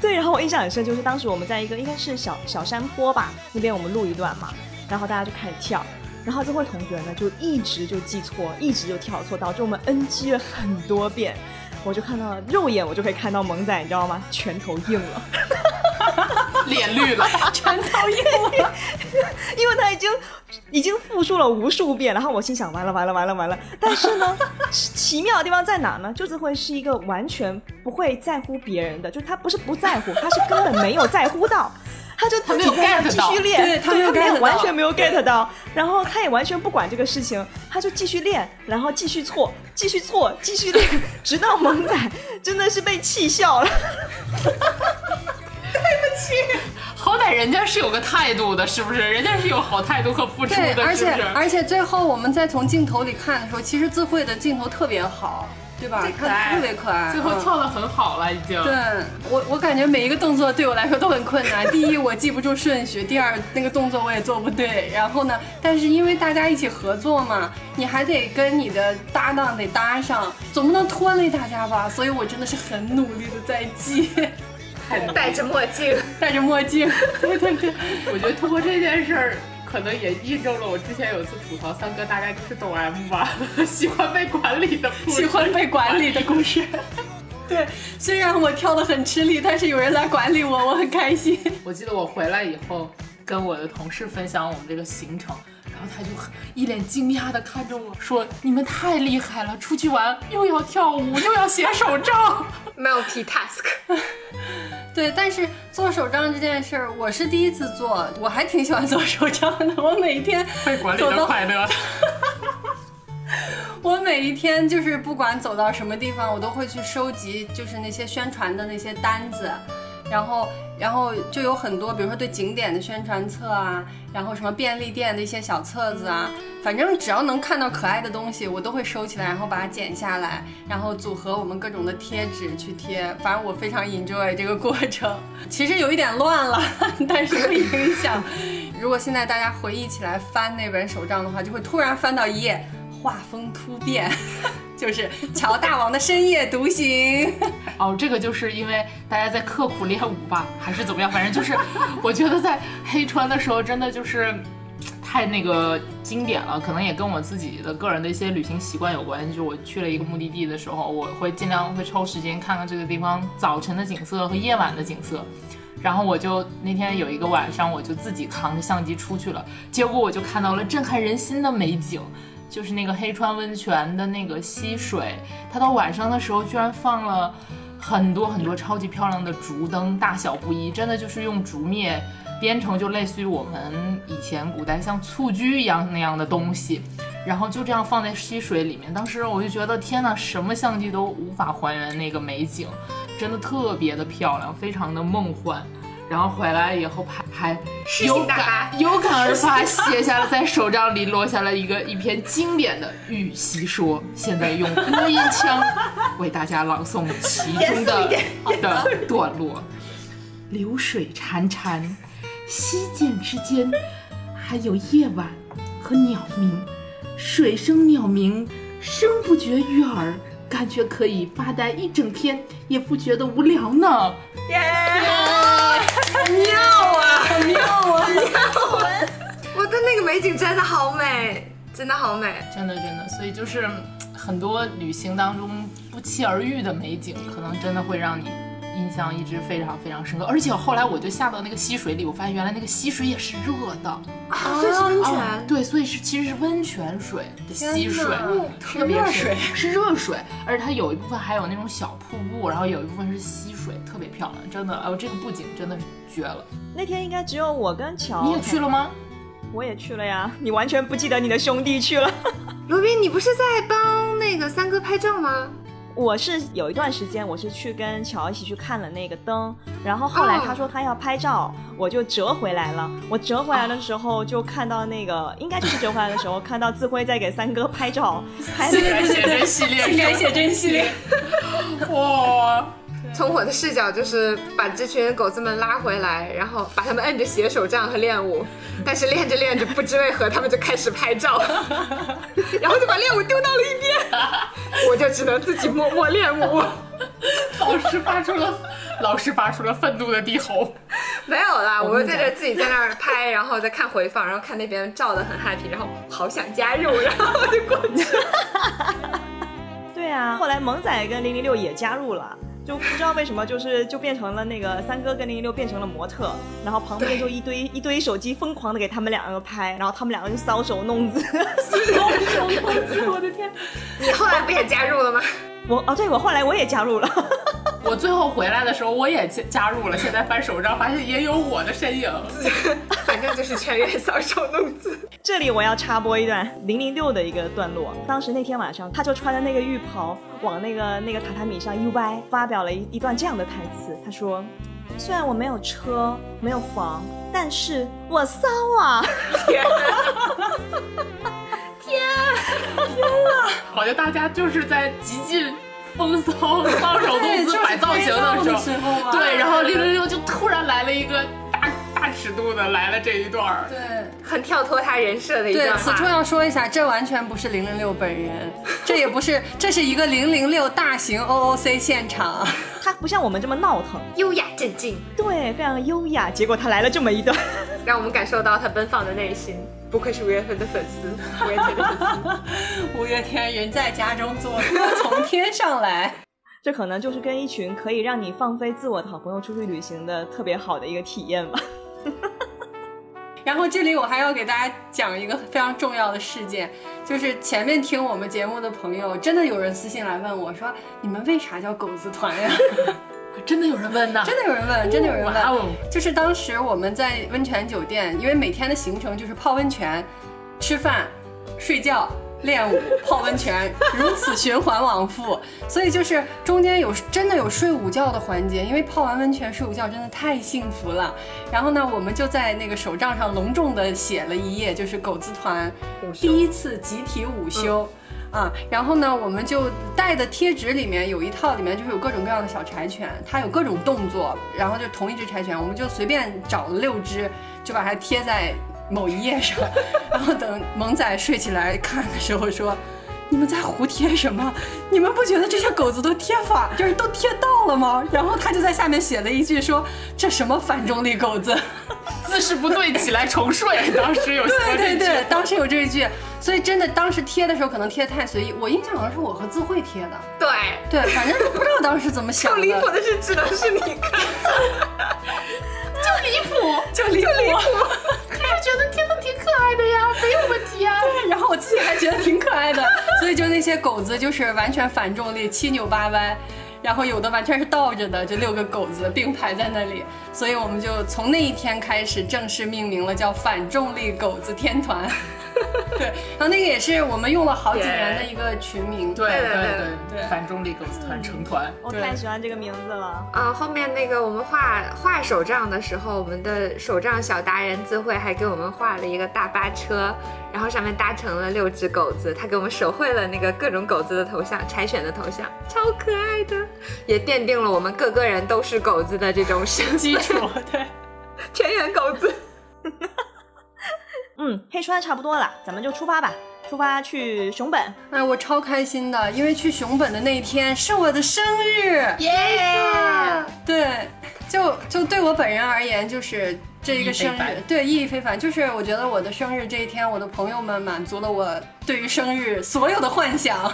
对，然后我印象很深，就是当时我们在一个应该是小小山坡吧，那边我们录一段嘛，然后大家就开始跳，然后这位同学呢就一直就记错，一直就跳错，导致我们 NG 了很多遍。我就看到肉眼我就可以看到萌仔，你知道吗？拳头硬了，[laughs] 脸绿了，[laughs] 拳头硬了，因为他已经已经复述了无数遍。然后我心想，完了完了完了完了。但是呢，奇妙的地方在哪呢？就是会是一个完全不会在乎别人的，就是他不是不在乎，他是根本没有在乎到。他就自己在那继续练，对他没有完全没有 get 到，然后他也完全不管这个事情，他就继续练，然后继续错，继续错，继续练，直到萌仔真的是被气笑了。[laughs] 对不起，好歹人家是有个态度的，是不是？人家是有好态度和付出的，而且而且最后我们再从镜头里看的时候，其实自慧的镜头特别好。对吧？他特别可爱，最后跳的很好了，已经。对我，我感觉每一个动作对我来说都很困难。[laughs] 第一，我记不住顺序；第二，那个动作我也做不对。然后呢，但是因为大家一起合作嘛，你还得跟你的搭档得搭上，总不能拖累大家吧？所以我真的是很努力的在记。[laughs] 戴着墨镜，戴着墨镜。对对对，我觉得通过这件事儿。可能也印证了我之前有一次吐槽三哥大概就是懂 M 吧，[laughs] 喜欢被管理的，喜欢被管理的故事。[laughs] 对，虽然我跳的很吃力，但是有人来管理我，我很开心。我记得我回来以后跟我的同事分享我们这个行程，然后他就一脸惊讶的看着我说：“你们太厉害了，出去玩又要跳舞又要写手账，multitask。[laughs] ”对，但是做手账这件事儿，我是第一次做，我还挺喜欢做手账的。我每一天被管理的快乐。[laughs] 我每一天就是不管走到什么地方，我都会去收集，就是那些宣传的那些单子。然后，然后就有很多，比如说对景点的宣传册啊，然后什么便利店的一些小册子啊，反正只要能看到可爱的东西，我都会收起来，然后把它剪下来，然后组合我们各种的贴纸去贴。反正我非常 enjoy 这个过程，其实有一点乱了，但是不影响。如果现在大家回忆起来翻那本手账的话，就会突然翻到一页。画风突变，就是乔大王的深夜独行。[laughs] 哦，这个就是因为大家在刻苦练舞吧，还是怎么样？反正就是，我觉得在黑川的时候，真的就是太那个经典了。可能也跟我自己的个人的一些旅行习惯有关系。就我去了一个目的地的时候，我会尽量会抽时间看看这个地方早晨的景色和夜晚的景色。然后我就那天有一个晚上，我就自己扛着相机出去了，结果我就看到了震撼人心的美景。就是那个黑川温泉的那个溪水，它到晚上的时候居然放了很多很多超级漂亮的竹灯，大小不一，真的就是用竹篾编成，就类似于我们以前古代像蹴鞠一样那样的东西，然后就这样放在溪水里面。当时我就觉得天哪，什么相机都无法还原那个美景，真的特别的漂亮，非常的梦幻。然后回来以后拍拍，有感有感而发，写下了在手账里落下了一个一篇经典的《玉溪说》。现在用播音腔 [laughs] 为大家朗诵其中的的段落：流水潺潺，溪涧之间还有夜晚和鸟鸣，水声鸟鸣，声不绝于耳，感觉可以发呆一整天也不觉得无聊呢。妙啊，妙啊，妙啊！我的那个美景真的好美，真的好美，真的真的。所以就是很多旅行当中不期而遇的美景，可能真的会让你印象一直非常非常深刻。而且后来我就下到那个溪水里，我发现原来那个溪水也是热的啊，所以是温泉。对，所以是其实是温泉水的溪水，特别水，是热水，而且它有一部分还有那种小瀑布，然后有一部分是溪水，特别漂亮，真的。哎呦，这个布景真的是。绝了！那天应该只有我跟乔，你也去了吗？我也去了呀。[laughs] 你完全不记得你的兄弟去了。[laughs] 罗宾，你不是在帮那个三哥拍照吗？我是有一段时间，我是去跟乔一起去看了那个灯，然后后来他说他要拍照，我就折回来了。我折回来的时候就看到那个，应该就是折回来的时候看到自辉在给三哥拍照，拍那个写真系列，应 [laughs] 该写真系列，哇！从我的视角就是把这群狗子们拉回来，然后把他们摁着写手账和练舞，但是练着练着，不知为何他们就开始拍照，[laughs] 然后就把练舞丢到了一边，[laughs] 我就只能自己默默练舞。[laughs] 老师发出了老师发出了愤怒的低吼。没有啦，我就在这自己在那儿拍，然后再看回放，然后看那边照的很 happy，然后好想加入，然后我就过去。对啊，后来萌仔跟零零六也加入了。就不知道为什么，就是就变成了那个三哥跟零一六变成了模特，然后旁边就一堆一堆手机疯狂的给他们两个拍，然后他们两个就搔首弄姿，[laughs] 搔首弄姿，我的天！你后来不也加入了吗？我哦，对我后来我也加入了。我最后回来的时候，我也加加入了。现在翻手账，发现也有我的身影。[laughs] 反正就是全员搔首弄姿。这里我要插播一段零零六的一个段落。当时那天晚上，他就穿着那个浴袍，往那个那个榻榻米上一歪，发表了一一段这样的台词。他说：“虽然我没有车，没有房，但是我骚啊！” [laughs] 天天天啊！好像大家就是在极尽。风骚、骚手公司、摆造型的时候，对，然后六六六就突然来了一个大大尺度的来了这一段儿，对，很跳脱他人设的一段对，此处要说一下，这完全不是零零六本人，[laughs] 这也不是，这是一个零零六大型 OOC 现场，他不像我们这么闹腾，优雅镇静，对，非常优雅。结果他来了这么一段，[laughs] 让我们感受到他奔放的内心。不愧是五月份的粉丝，[laughs] 五月天的粉丝。五月天人在家中坐，歌从天上来。这可能就是跟一群可以让你放飞自我的好朋友出去旅行的特别好的一个体验吧。[laughs] 然后这里我还要给大家讲一个非常重要的事件，就是前面听我们节目的朋友，真的有人私信来问我说：“你们为啥叫狗子团呀？” [laughs] 真的有人问呐，[laughs] 真的有人问，真的有人问。就是当时我们在温泉酒店，因为每天的行程就是泡温泉、吃饭、睡觉、练舞、[laughs] 泡温泉，如此循环往复。所以就是中间有真的有睡午觉的环节，因为泡完温泉睡午觉真的太幸福了。然后呢，我们就在那个手账上隆重的写了一页，就是狗子团第一次集体午休。啊，然后呢，我们就带的贴纸里面有一套，里面就是有各种各样的小柴犬，它有各种动作，然后就同一只柴犬，我们就随便找了六只，就把它贴在某一页上，然后等萌仔睡起来看的时候说。你们在胡贴什么？你们不觉得这些狗子都贴反，就是都贴到了吗？然后他就在下面写了一句说：“这什么反中立狗子，姿势不对，起来重睡。”当时有 [laughs] 对对对，当时有这一句，所以真的当时贴的时候可能贴的太随意。我印象好像是我和智慧贴的。对对，反正不知道当时怎么想的。更离谱的是，只能是你看，就离谱，就离谱。觉得贴的挺可爱的呀，没有问题啊。对，然后我自己还觉得挺可爱的，所就那些狗子就是完全反重力，七扭八歪，然后有的完全是倒着的，就六个狗子并排在那里，所以我们就从那一天开始正式命名了，叫反重力狗子天团。[laughs] 对，然后那个也是我们用了好几年的一个群名。对对对对，反重力狗子团成团。我太喜欢这个名字了。啊，后面那个我们画画手账的时候，我们的手账小达人自慧还给我们画了一个大巴车，然后上面搭乘了六只狗子，他给我们手绘了那个各种狗子的头像，柴犬的头像，超可爱的，也奠定了我们各个人都是狗子的这种 [laughs] 基础。对，全员狗子。嗯，黑川差不多了，咱们就出发吧。出发去熊本。哎，我超开心的，因为去熊本的那一天是我的生日。耶！对，就就对我本人而言，就是这一个生日，对意义非凡。就是我觉得我的生日这一天，我的朋友们满足了我对于生日所有的幻想。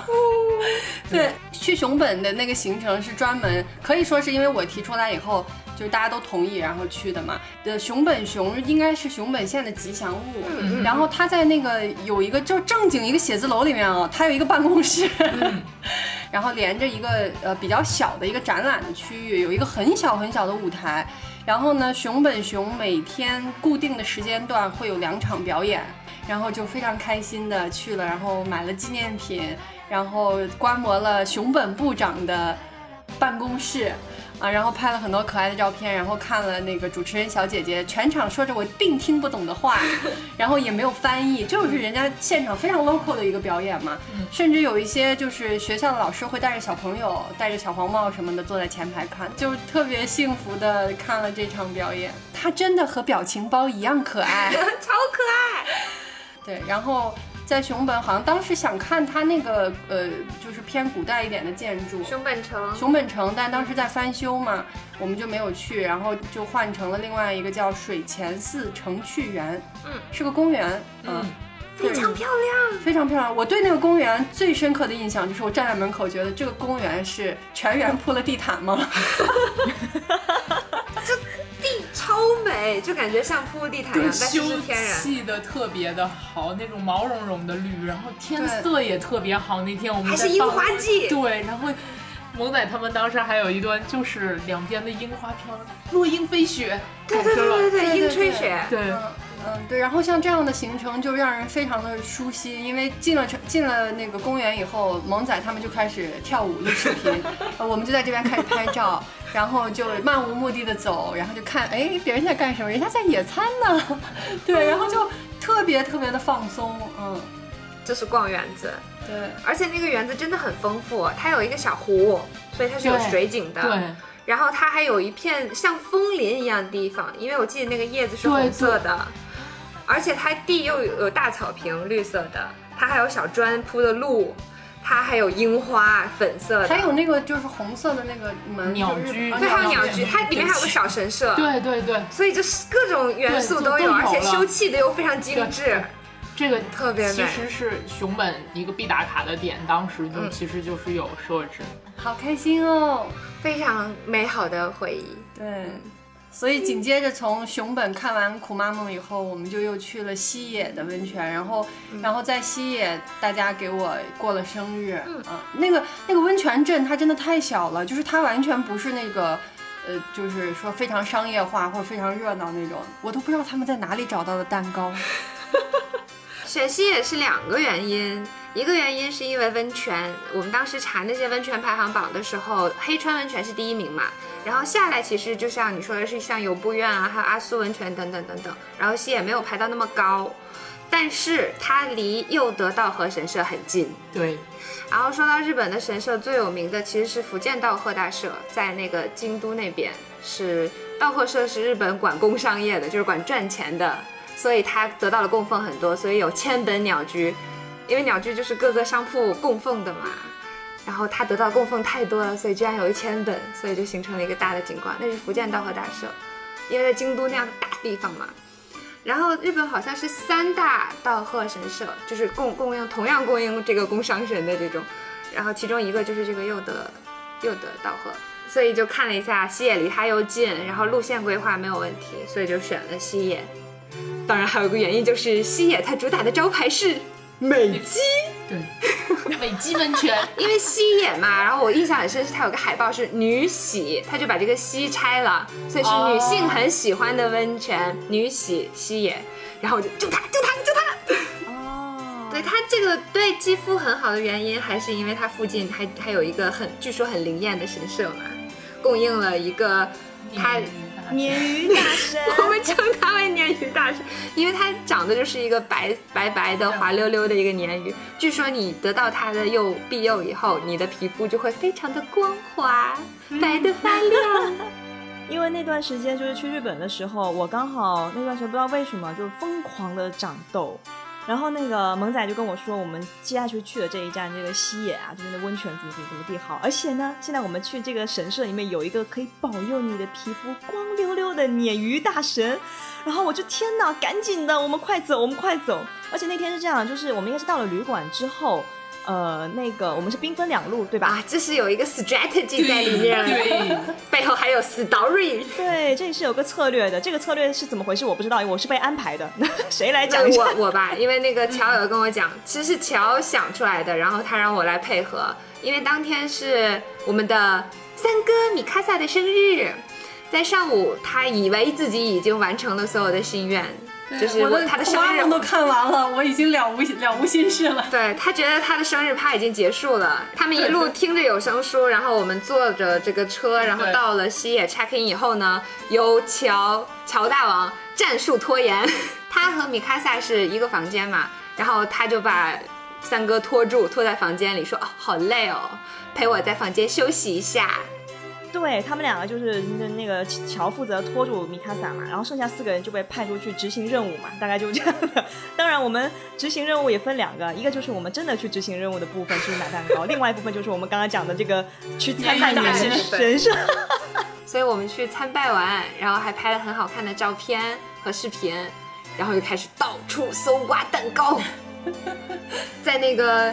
[laughs] 对，去熊本的那个行程是专门可以说是因为我提出来以后。就是大家都同意，然后去的嘛。的熊本熊应该是熊本县的吉祥物，然后他在那个有一个就正经一个写字楼里面啊，他有一个办公室，[laughs] 然后连着一个呃比较小的一个展览的区域，有一个很小很小的舞台。然后呢，熊本熊每天固定的时间段会有两场表演，然后就非常开心的去了，然后买了纪念品，然后观摩了熊本部长的办公室。啊，然后拍了很多可爱的照片，然后看了那个主持人小姐姐全场说着我并听不懂的话，[laughs] 然后也没有翻译，就是人家现场非常 local 的一个表演嘛。甚至有一些就是学校的老师会带着小朋友，戴着小黄帽什么的坐在前排看，就特别幸福的看了这场表演。他真的和表情包一样可爱，[laughs] 超可爱。对，然后。在熊本，好像当时想看他那个呃，就是偏古代一点的建筑，熊本城。熊本城，但当时在翻修嘛，我们就没有去，然后就换成了另外一个叫水前寺城趣园，嗯，是个公园，嗯，非常漂亮，非常漂亮。我对那个公园最深刻的印象就是，我站在门口觉得这个公园是全员铺了地毯吗？[laughs] 这地超美，就感觉像铺地毯一样，但是是天然，砌的特别的好，那种毛茸茸的绿，然后天色也特别好。那天我们还是樱花季，对，然后萌仔他们当时还有一段就是两边的樱花飘，落英飞雪，对对对对对，樱吹雪，对。嗯，对，然后像这样的行程就让人非常的舒心，因为进了城进了那个公园以后，萌仔他们就开始跳舞录视频，[laughs] 我们就在这边开始拍照，然后就漫无目的的走，然后就看，哎，别人在干什么？人家在野餐呢，[laughs] 对，然后就特别特别的放松，嗯，就是逛园子，对，而且那个园子真的很丰富，它有一个小湖，所以它是有水景的，对，然后它还有一片像枫林一样的地方，因为我记得那个叶子是红色的。而且它地又有有大草坪，绿色的，它还有小砖铺的路，它还有樱花，粉色的，还有那个就是红色的那个门鸟居，对，还有鸟居，它里面还有个小神社，对对对，所以就是各种元素都有，而且修葺的又非常精致，这个特别美，其实是熊本一个必打卡的点，当时就其实就是有设置，好开心哦，非常美好的回忆，对。所以紧接着从熊本看完苦妈梦以后，我们就又去了西野的温泉，然后，然后在西野大家给我过了生日，嗯，那个那个温泉镇它真的太小了，就是它完全不是那个，呃，就是说非常商业化或者非常热闹那种，我都不知道他们在哪里找到的蛋糕。[laughs] 选西野是两个原因，一个原因是因为温泉，我们当时查那些温泉排行榜的时候，黑川温泉是第一名嘛。然后下来，其实就像你说的是，像游步院啊，还有阿苏温泉等等等等。然后戏也没有排到那么高，但是它离又得道和神社很近。对。然后说到日本的神社，最有名的其实是福建道贺大社，在那个京都那边，是道贺社是日本管工商业的，就是管赚钱的，所以它得到了供奉很多，所以有千本鸟居，因为鸟居就是各个商铺供奉的嘛。然后他得到供奉太多了，所以居然有一千本，所以就形成了一个大的景观。那是福建道和大社，因为在京都那样的大地方嘛。然后日本好像是三大道贺神社，就是供供应同样供应这个工商神的这种。然后其中一个就是这个又德又德道贺，所以就看了一下西野离他又近，然后路线规划没有问题，所以就选了西野。当然还有一个原因就是西野它主打的招牌是美肌。对，[laughs] 美肌温泉，[laughs] 因为西野嘛，然后我印象很深是它有个海报是女洗，他就把这个西拆了，所以是女性很喜欢的温泉，女洗西野，然后我就就它就它就它，哦，对它这个对肌肤很好的原因，还是因为它附近还还有一个很据说很灵验的神社嘛，供应了一个它。鲶鱼大神，我们称它为鲶鱼大神，因为它长得就是一个白白白的、滑溜溜的一个鲶鱼。据说你得到它的幼庇佑以后，你的皮肤就会非常的光滑，白的发亮。[laughs] 因为那段时间就是去日本的时候，我刚好那段时候不知道为什么就疯狂的长痘。然后那个萌仔就跟我说，我们接下去去的这一站，这个西野啊，这边的温泉怎么怎么怎么地好。而且呢，现在我们去这个神社里面有一个可以保佑你的皮肤光溜溜的鲶鱼大神。然后我就天哪，赶紧的，我们快走，我们快走。而且那天是这样，就是我们应该是到了旅馆之后。呃，那个我们是兵分两路，对吧？啊，这是有一个 strategy 在里面，对，[laughs] 背后还有 story，对，这是有个策略的。这个策略是怎么回事？我不知道，我是被安排的。[laughs] 谁来讲一下？我我吧，因为那个乔有跟我讲，其实是乔想出来的，然后他让我来配合，因为当天是我们的三哥米卡萨的生日，在上午他以为自己已经完成了所有的心愿。就是我的他的生日都看完了，我已经了无了无心事了。对他觉得他的生日趴已经结束了，他们一路听着有声书，然后我们坐着这个车，然后到了西野 check in 以后呢，由乔乔大王战术拖延，[laughs] 他和米卡萨是一个房间嘛，然后他就把三哥拖住，拖在房间里说，哦，好累哦，陪我在房间休息一下。对他们两个就是那那个乔负责拖住米卡萨嘛，然后剩下四个人就被派出去执行任务嘛，大概就这样的。[laughs] 当然，我们执行任务也分两个，一个就是我们真的去执行任务的部分，去买蛋糕；，另外一部分就是我们刚刚讲的这个去参拜年神神神社。[laughs] 所以我们去参拜完，然后还拍了很好看的照片和视频，然后就开始到处搜刮蛋糕，[laughs] 在那个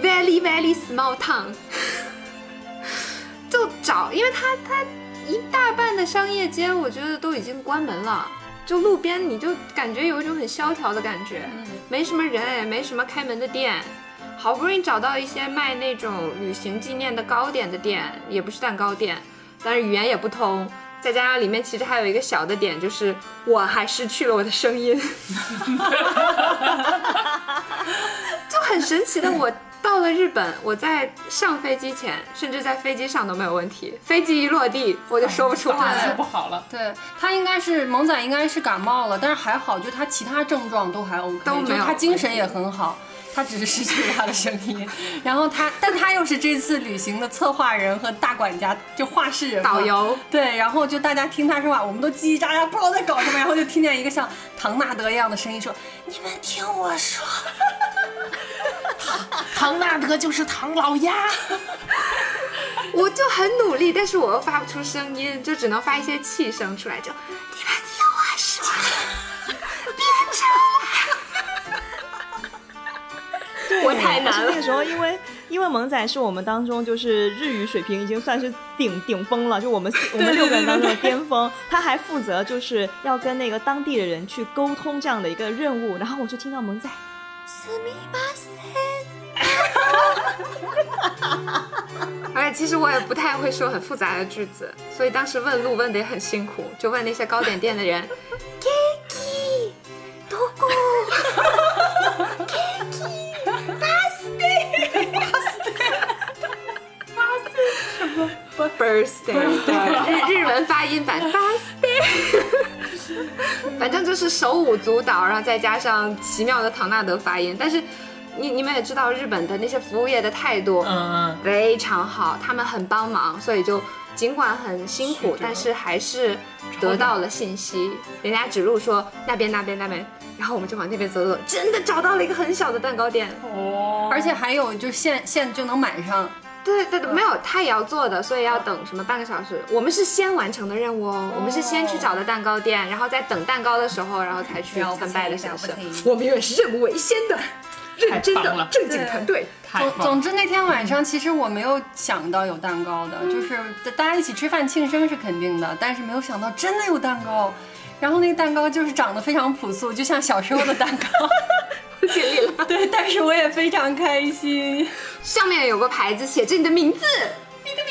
very very small town 就找，因为它它一大半的商业街，我觉得都已经关门了。就路边你就感觉有一种很萧条的感觉，没什么人，也没什么开门的店。好不容易找到一些卖那种旅行纪念的糕点的店，也不是蛋糕店，但是语言也不通，再加上里面其实还有一个小的点，就是我还失去了我的声音，[laughs] 就很神奇的我。到了日本，我在上飞机前，甚至在飞机上都没有问题。飞机一落地，我就说不出话说来。不好了。对他应该是萌仔，应该是感冒了，但是还好，就他其他症状都还 OK，都没有就他精神也很好。他只是失去了他的声音，[laughs] 然后他，但他又是这次旅行的策划人和大管家，就话事人、导游对，然后就大家听他说话，我们都叽叽喳喳，不知道在搞什么，然后就听见一个像唐纳德一样的声音说：“你们听我说。” [laughs] [laughs] 唐纳德就是唐老鸭，[laughs] 我就很努力，但是我又发不出声音，就只能发一些气声出来，就你们听我说，[laughs] 别吵了，我太难了那个。时候，因为因为萌仔是我们当中就是日语水平已经算是顶顶峰了，就我们我们六个人当中的巅峰。他还负责就是要跟那个当地的人去沟通这样的一个任务，然后我就听到萌仔。すみませ而且其实我也不太会说很复杂的句子，所以当时问路问的也很辛苦，就问那些糕点店的人，Kiki，どこ [laughs]？Birthday，日日文发音版 birthday，[laughs] 反正就是手舞足蹈，然后再加上奇妙的唐纳德发音，但是你你们也知道日本的那些服务业的态度，嗯，非常好，他们很帮忙，所以就尽管很辛苦，但是还是得到了信息。人家指路说那边那边那边，然后我们就往那边走走，真的找到了一个很小的蛋糕店。哦，而且还有就现现就能买上，对对对，没有，他也要做的，所以要等什么半个小时。我们是先完成的任务哦，我们是先去找的蛋糕店，然后在等蛋糕的时候，然后才去参拜的神社了不起。我们远是任务为先的，认真的正经团队。总总之那天晚上，其实我没有想到有蛋糕的，就是大家一起吃饭庆生是肯定的，但是没有想到真的有蛋糕。然后那个蛋糕就是长得非常朴素，就像小时候的蛋糕。[laughs] [laughs] 尽力了。[laughs] 对，但是我也非常开心。上面有个牌子写着你的名字，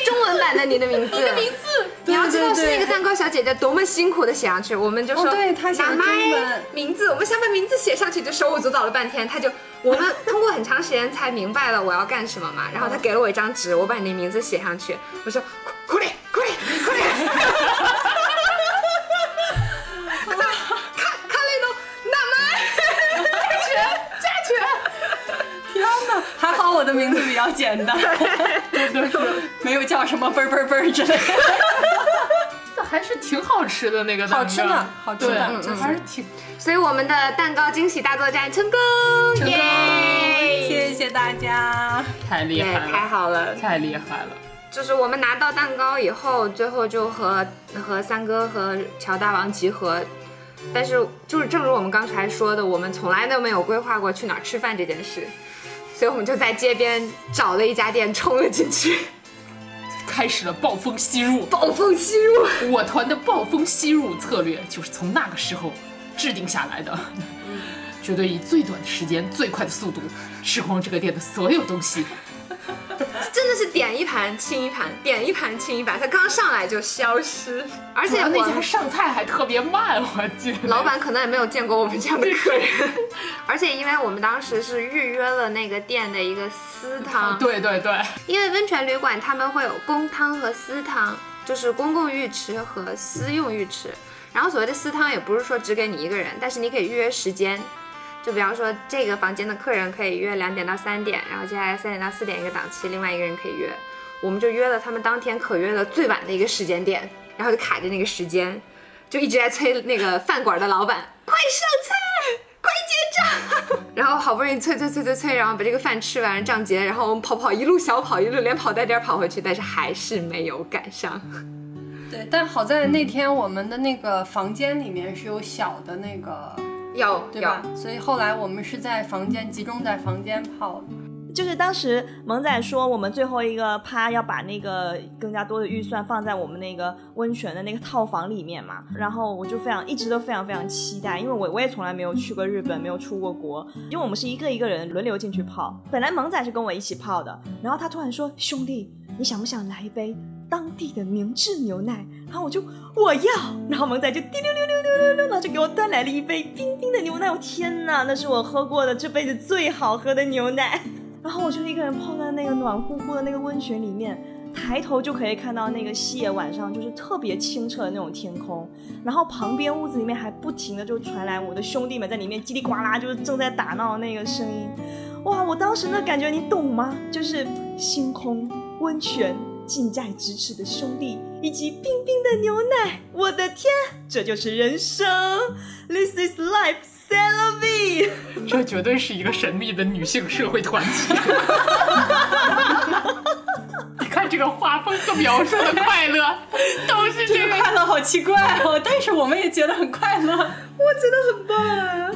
中文版的你的名字，[laughs] 你的名字。你要知道是那个蛋糕小姐姐多么辛苦的写上去，我们就说，哦对她写的拿麦中文名字，我们想把名字写上去，就手舞足蹈了半天，她就。我们通过很长时间才明白了我要干什么嘛，然后她给了我一张纸，我把你的名字写上去，我说快点快点快点，的名字比较简单，对 [laughs] 对对，没有叫什么嘣儿嘣儿嘣儿之类的。[laughs] 这还是挺好吃的那个蛋糕，好吃的好吃的对，嗯嗯还是挺所以我们的蛋糕惊喜大作战成功，成功耶谢谢大家。太厉害了，太好了！太厉害了。就是我们拿到蛋糕以后，最后就和和三哥和乔大王集合。但是就是正如我们刚才说的，我们从来都没有规划过去哪儿吃饭这件事，所以我们就在街边找了一家店冲了进去，开始了暴风吸入，暴风吸入。我团的暴风吸入策略就是从那个时候制定下来的，绝对以最短的时间、最快的速度吃光这个店的所有东西。[laughs] 真的是点一盘清一盘，点一盘清一盘，他刚上来就消失，而且那家上菜还特别慢，我记得。老板可能也没有见过我们这样的客人，[laughs] 而且因为我们当时是预约了那个店的一个私汤，对对对，因为温泉旅馆他们会有公汤和私汤，就是公共浴池和私用浴池。然后所谓的私汤也不是说只给你一个人，但是你可以预约时间，就比方说这个房间的客人可以约两点到三点，然后接下来三点到四点一个档期，另外一个人可以约，我们就约了他们当天可约的最晚的一个时间点，然后就卡着那个时间，就一直在催那个饭馆的老板，快上菜，快结账，[laughs] 然后好不容易催催催催催，然后把这个饭吃完账结，然后我们跑跑一路小跑一路连跑带颠跑回去，但是还是没有赶上。对，但好在那天我们的那个房间里面是有小的那个，有有对吧？所以后来我们是在房间集中在房间泡的。就是当时萌仔说我们最后一个趴要把那个更加多的预算放在我们那个温泉的那个套房里面嘛，然后我就非常一直都非常非常期待，因为我我也从来没有去过日本，没有出过国，因为我们是一个一个人轮流进去泡。本来萌仔是跟我一起泡的，然后他突然说兄弟，你想不想来一杯当地的明治牛奶？然后我就我要，然后萌仔就滴溜溜溜溜溜溜，然后就给我端来了一杯冰冰的牛奶。我天哪，那是我喝过的这辈子最好喝的牛奶。[laughs] 然后我就一个人泡在那个暖乎乎的那个温泉里面，抬头就可以看到那个夕夜晚上就是特别清澈的那种天空，然后旁边屋子里面还不停的就传来我的兄弟们在里面叽里呱啦就是正在打闹的那个声音，哇！我当时那感觉你懂吗？就是星空、温泉、近在咫尺的兄弟以及冰冰的牛奶，我的天，这就是人生！This is life, c e l a v i 这绝对是一个神秘的女性社会团体。[laughs] 你看这个画风和描述的快乐，[laughs] 都是这个。快乐好奇怪哦，但是我们也觉得很快乐。我觉得很棒啊！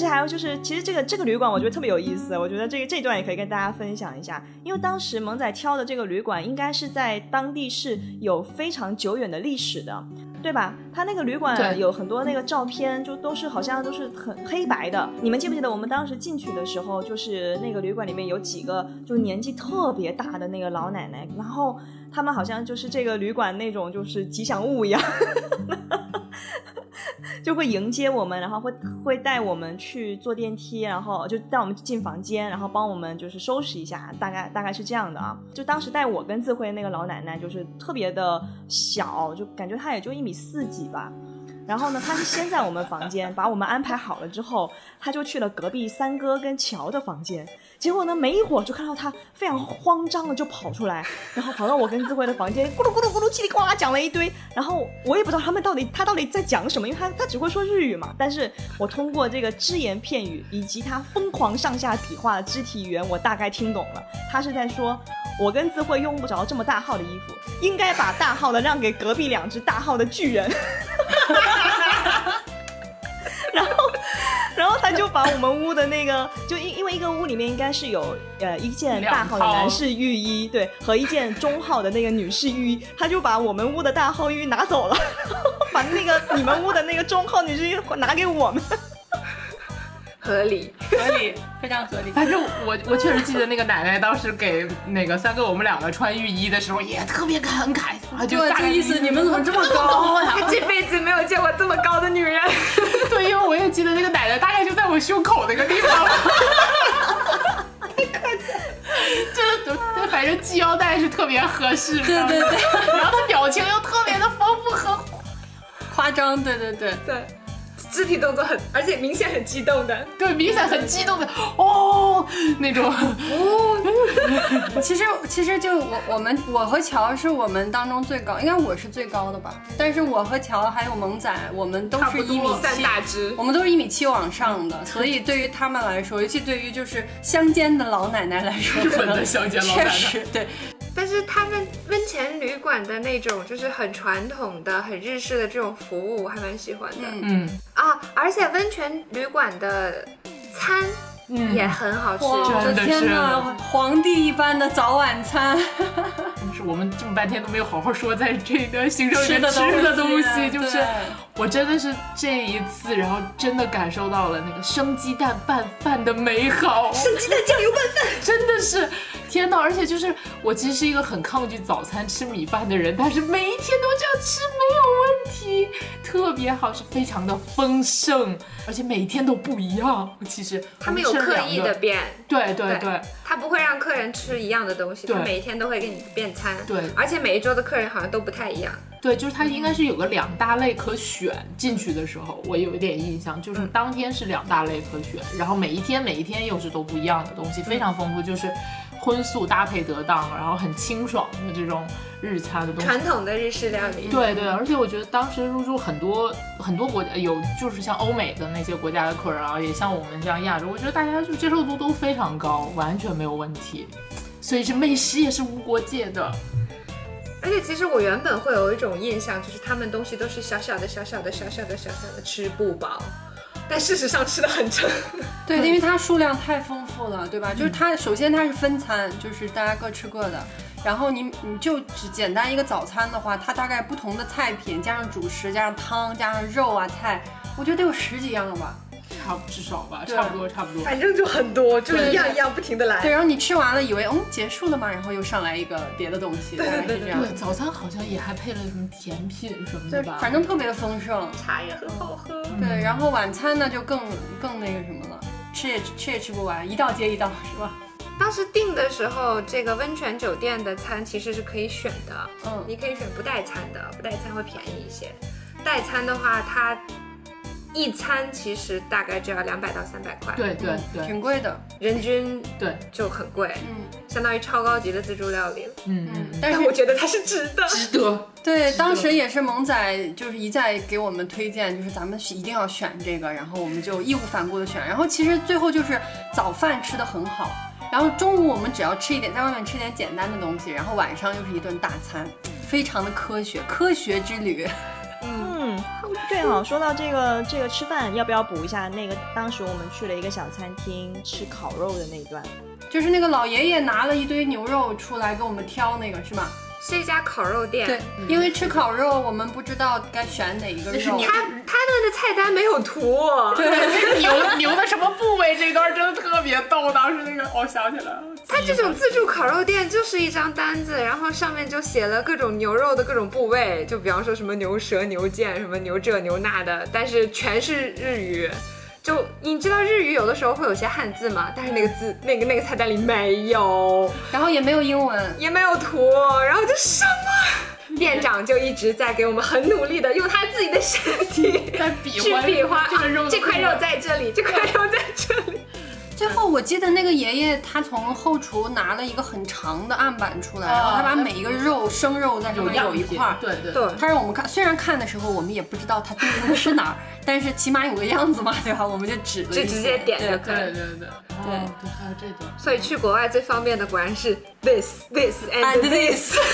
对对对。而且还有就是，其实这个这个旅馆我觉得特别有意思，我觉得这个这段也可以跟大家分享一下，因为当时萌仔挑的这个旅馆应该是在当地是有非常久远的历史的，对吧？他那个旅馆有很多那个照片，就都是好像都是很黑白的。你们记不记得我们当时进去的时候，就是那个旅馆里面有几个就年纪特别大的那个老奶奶，然后他们好像就是这个旅馆那种就是吉祥物一样。[laughs] [laughs] 就会迎接我们，然后会会带我们去坐电梯，然后就带我们进房间，然后帮我们就是收拾一下，大概大概是这样的啊。就当时带我跟智慧那个老奶奶，就是特别的小，就感觉她也就一米四几吧。然后呢，她是先在我们房间把我们安排好了之后，她就去了隔壁三哥跟乔的房间。结果呢，没一会儿就看到他非常慌张的就跑出来，然后跑到我跟智慧的房间，咕噜咕噜咕噜叽里呱啦讲了一堆。然后我也不知道他们到底他到底在讲什么，因为他他只会说日语嘛。但是我通过这个只言片语以及他疯狂上下比划的肢体语言，我大概听懂了。他是在说，我跟智慧用不着这么大号的衣服，应该把大号的让给隔壁两只大号的巨人。[laughs] 然后，然后他就把我们屋的那个，就因因为一个屋里面应该是有呃一件大号的男士浴衣，对，和一件中号的那个女士浴衣，他就把我们屋的大号浴衣拿走了，[laughs] 把那个你们屋的那个中号女士浴衣拿给我们。合理。合理，非常合理。反正我我确实记得那个奶奶当时给那个三哥我们两个穿浴衣的时候也特别感慨，啊就对，大概这个意思，你们怎么这么高 [laughs] 这辈子没有见过这么高的女人。[laughs] 对，因为我也记得那个奶奶大概就在我胸口那个地方。[laughs] 就就反正系腰带是特别合适，对对对，然后她表情又特别的丰富和夸张，对对对。对，肢体动作很，而且明显很激动的。对明显很激动的哦那种。哦其实其实就我我们我和乔是我们当中最高，应该我是最高的吧。但是我和乔还有萌仔，我们都是一米三七，大只。我们都是一米七往上的，所以对于他们来说，尤其对于就是乡间的老奶奶来说，日本的乡间老奶奶确实对。但是他们温泉旅馆的那种就是很传统的、很日式的这种服务，我还蛮喜欢的、嗯。嗯，啊。而且温泉旅馆的餐也很好吃，哇，我的天哪！皇帝一般的早晚餐，就 [laughs] 是我们这么半天都没有好好说，在这个 [laughs] 行程里面吃的东东西西，就是对我真的是这一次，然后真的感受到了那个生鸡蛋拌饭的美好。生鸡蛋酱油拌饭，[laughs] 真的是，天呐！而且就是我其实是一个很抗拒早餐吃米饭的人，但是每一天都这样吃没有问题，特别好是，非常的丰盛，而且每天都不一样。其实他们有刻意的，变，对对对他不会让客人吃一样的东西，他每一天都会给你变餐。对而且每一桌的客人好像都不太一样。对，就是它应该是有个两大类可选进去的时候，我有一点印象，就是当天是两大类可选，然后每一天每一天又是都不一样的东西，非常丰富，就是荤素搭配得当，然后很清爽的这种日餐的东西。传统的日式料理，对对，而且我觉得当时入住很多很多国家有，就是像欧美的那些国家的客人啊，也像我们这样亚洲，我觉得大家就接受度都非常高，完全没有问题。所以这美食也是无国界的。而且其实我原本会有一种印象，就是他们东西都是小小的、小小的、小小的、小小的，吃不饱。但事实上吃的很撑。对，因为它数量太丰富了，对吧？就是它首先它是分餐，就是大家各吃各的。然后你你就只简单一个早餐的话，它大概不同的菜品加上主食加上汤加上肉啊菜，我觉得得有十几样了吧。差不至少吧，差不多差不多。反正就很多，就一样一样不停的来。对，然后你吃完了以为嗯结束了吗？然后又上来一个别的东西，大概是这样。对，早餐好像也还配了什么甜品什么的对吧？，反正特别丰盛。茶也很好喝。对，然后晚餐呢就更更那个什么了，吃也吃也吃不完，一道接一道，是吧？当时订的时候，这个温泉酒店的餐其实是可以选的，嗯你可以选不带餐的，不带餐会便宜一些。带餐的话，它一餐其实大概就要两百到三百块，，对对对挺贵的。人均对，就很贵，嗯相当于超高级的自助料理了。嗯嗯，但是我觉得它是值得。值得。[laughs] 对，当时也是萌仔就是一再给我们推荐，就是咱们一定要选这个，然后我们就义无反顾的选。然后其实最后就是早饭吃的很好，然后中午我们只要吃一点，在外面吃点简单的东西，然后晚上又是一顿大餐，非常的科学，科学之旅。[laughs] 对哈、说到这个这个吃饭，要不要补一下那个当时我们去了一个小餐厅吃烤肉的那一段？就是那个老爷爷拿了一堆牛肉出来给我们挑那个是吗？是一家烤肉店，对，因为吃烤肉我们不知道该选哪一个肉。他他们的菜单没有图，对，那 [laughs] 个牛牛的什么部位这段真的特别逗，当时那个我想起来了。他这种自助烤肉店就是一张单子，然后上面就写了各种牛肉的各种部位，就比方说什么牛舌、牛腱、什么牛这牛那的，但是全是日语。就你知道日语有的时候会有些汉字吗？但是那个字那个那个菜单里没有，然后也没有英文。也没有图，然后就什么？店长就一直在给我们很努力的用他自己的身体在比划比划，这个肉啊这块肉在这里，这块肉在这里。最后我记得那个爷爷他从后厨拿了一个很长的案板出来，然后他把每一个肉生肉在上面有一块儿。对对对，他让我们看，虽然看的时候我们也不知道他对应的是哪儿，但是起码有个样子嘛，对吧？我们就指就直接点就可以对对对，对对，还有这段。所以去国外最方便的果然是 this this and And this。[laughs]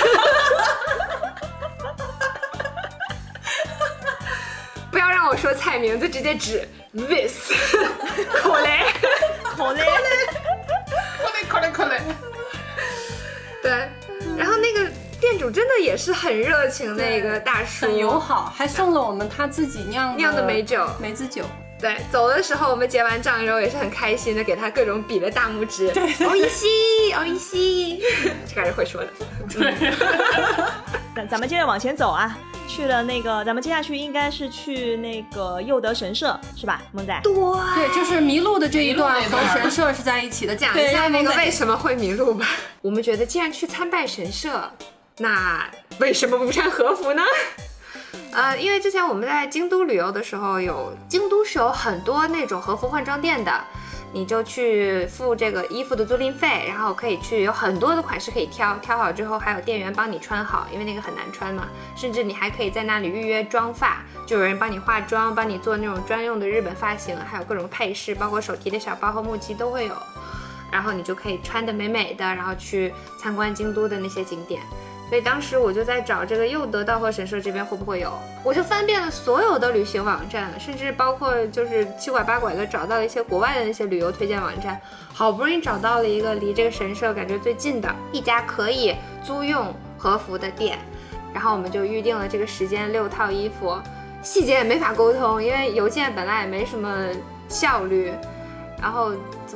[laughs] 不要让我说菜名字，直接指 this [laughs] 口雷。好嘞，快点快点快点！对，然后那个店主真的也是很热情的一个大叔，很友好，还送了我们他自己酿酿的美酒。梅子酒。对，走的时候我们结完账之后也是很开心的，给他各种比了大拇指。对，欧一西，哦一西，这个还是会说的。咱 [laughs] 咱们接着往前走啊，去了那个，咱们接下去应该是去那个佑德神社是吧，梦仔？对，对，就是迷路的这一段和神社是在一起的。讲一对，下那个为什么会迷路吧。我们觉得既然去参拜神社，那为什么不穿和服呢？呃，因为之前我们在京都旅游的时候有，京都是有很多那种和服换装店的，你就去付这个衣服的租赁费，然后可以去有很多的款式可以挑，挑好之后还有店员帮你穿好，因为那个很难穿嘛，甚至你还可以在那里预约妆发，就有人帮你化妆，帮你做那种专用的日本发型，还有各种配饰，包括手提的小包和木屐都会有。然后你就可以穿得美美的，然后去参观京都的那些景点。所以当时我就在找这个又得道贺神社这边会不会有，我就翻遍了所有的旅行网站，甚至包括就是七拐八拐的找到了一些国外的那些旅游推荐网站，好不容易找到了一个离这个神社感觉最近的一家可以租用。和服的店，然后我们就预定了这个时间，六套衣服，细节也没法沟通，因为邮件本来也没什么效率，然后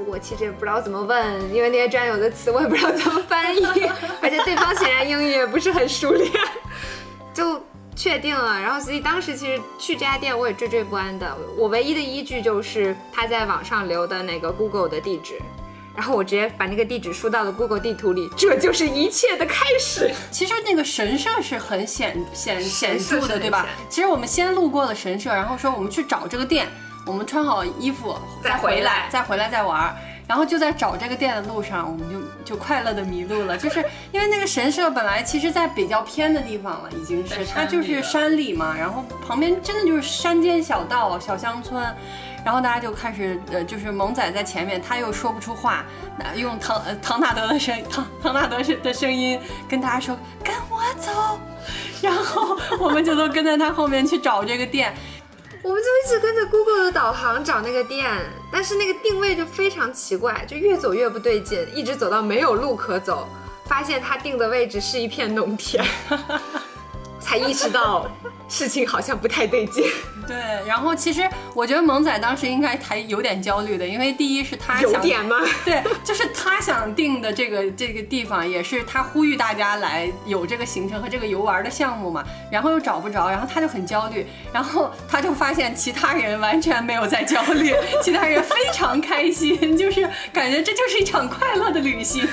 我其实也不知道怎么问，因为那些专有的词我也不知道怎么翻译，而且对方显然英语也不是很熟练，就。确定了，然后所以当时其实去这家店我也惴惴不安的，我唯一的依据就是他在网上留的那个 Google 的地址，然后我直接把那个地址输到了 Google 地图里，这就是一切的开始。其实那个神社是很显显显著的，对吧？其实我们先路过了神社，然后说我们去找这个店，我们穿好衣服再回回来。再回来再玩儿。然后就在找这个店的路上，我们就就快乐的迷路了，[laughs] 就是因为那个神社本来其实在比较偏的地方了，已经是它就是山里嘛，然后旁边真的就是山间小道、小乡村，然后大家就开始呃，就是萌仔在前面，他又说不出话，那用唐呃唐纳德的声唐唐纳德的声音跟大家说跟我走，然后我们就都跟在他后面去找这个店，我们就一直跟着 Google 的导航找那个店，但是那个定位就非常奇怪，就越走越不对劲，一直走到没有路可走，发现他定的位置是一片农田，[laughs] 才意识到事情好像不太对劲。[laughs] 对，然后其实我觉得萌仔当时应该还有点焦虑的，因为第一是他想有点吗？[laughs] 对，就是他想定的这个这个地方，也是他呼吁大家来有这个行程和这个游玩的项目嘛，然后又找不着，然后他就很焦虑，然后他就发现其他人完全没有在焦虑，其他人非常开心，[laughs] 就是感觉这就是一场快乐的旅行。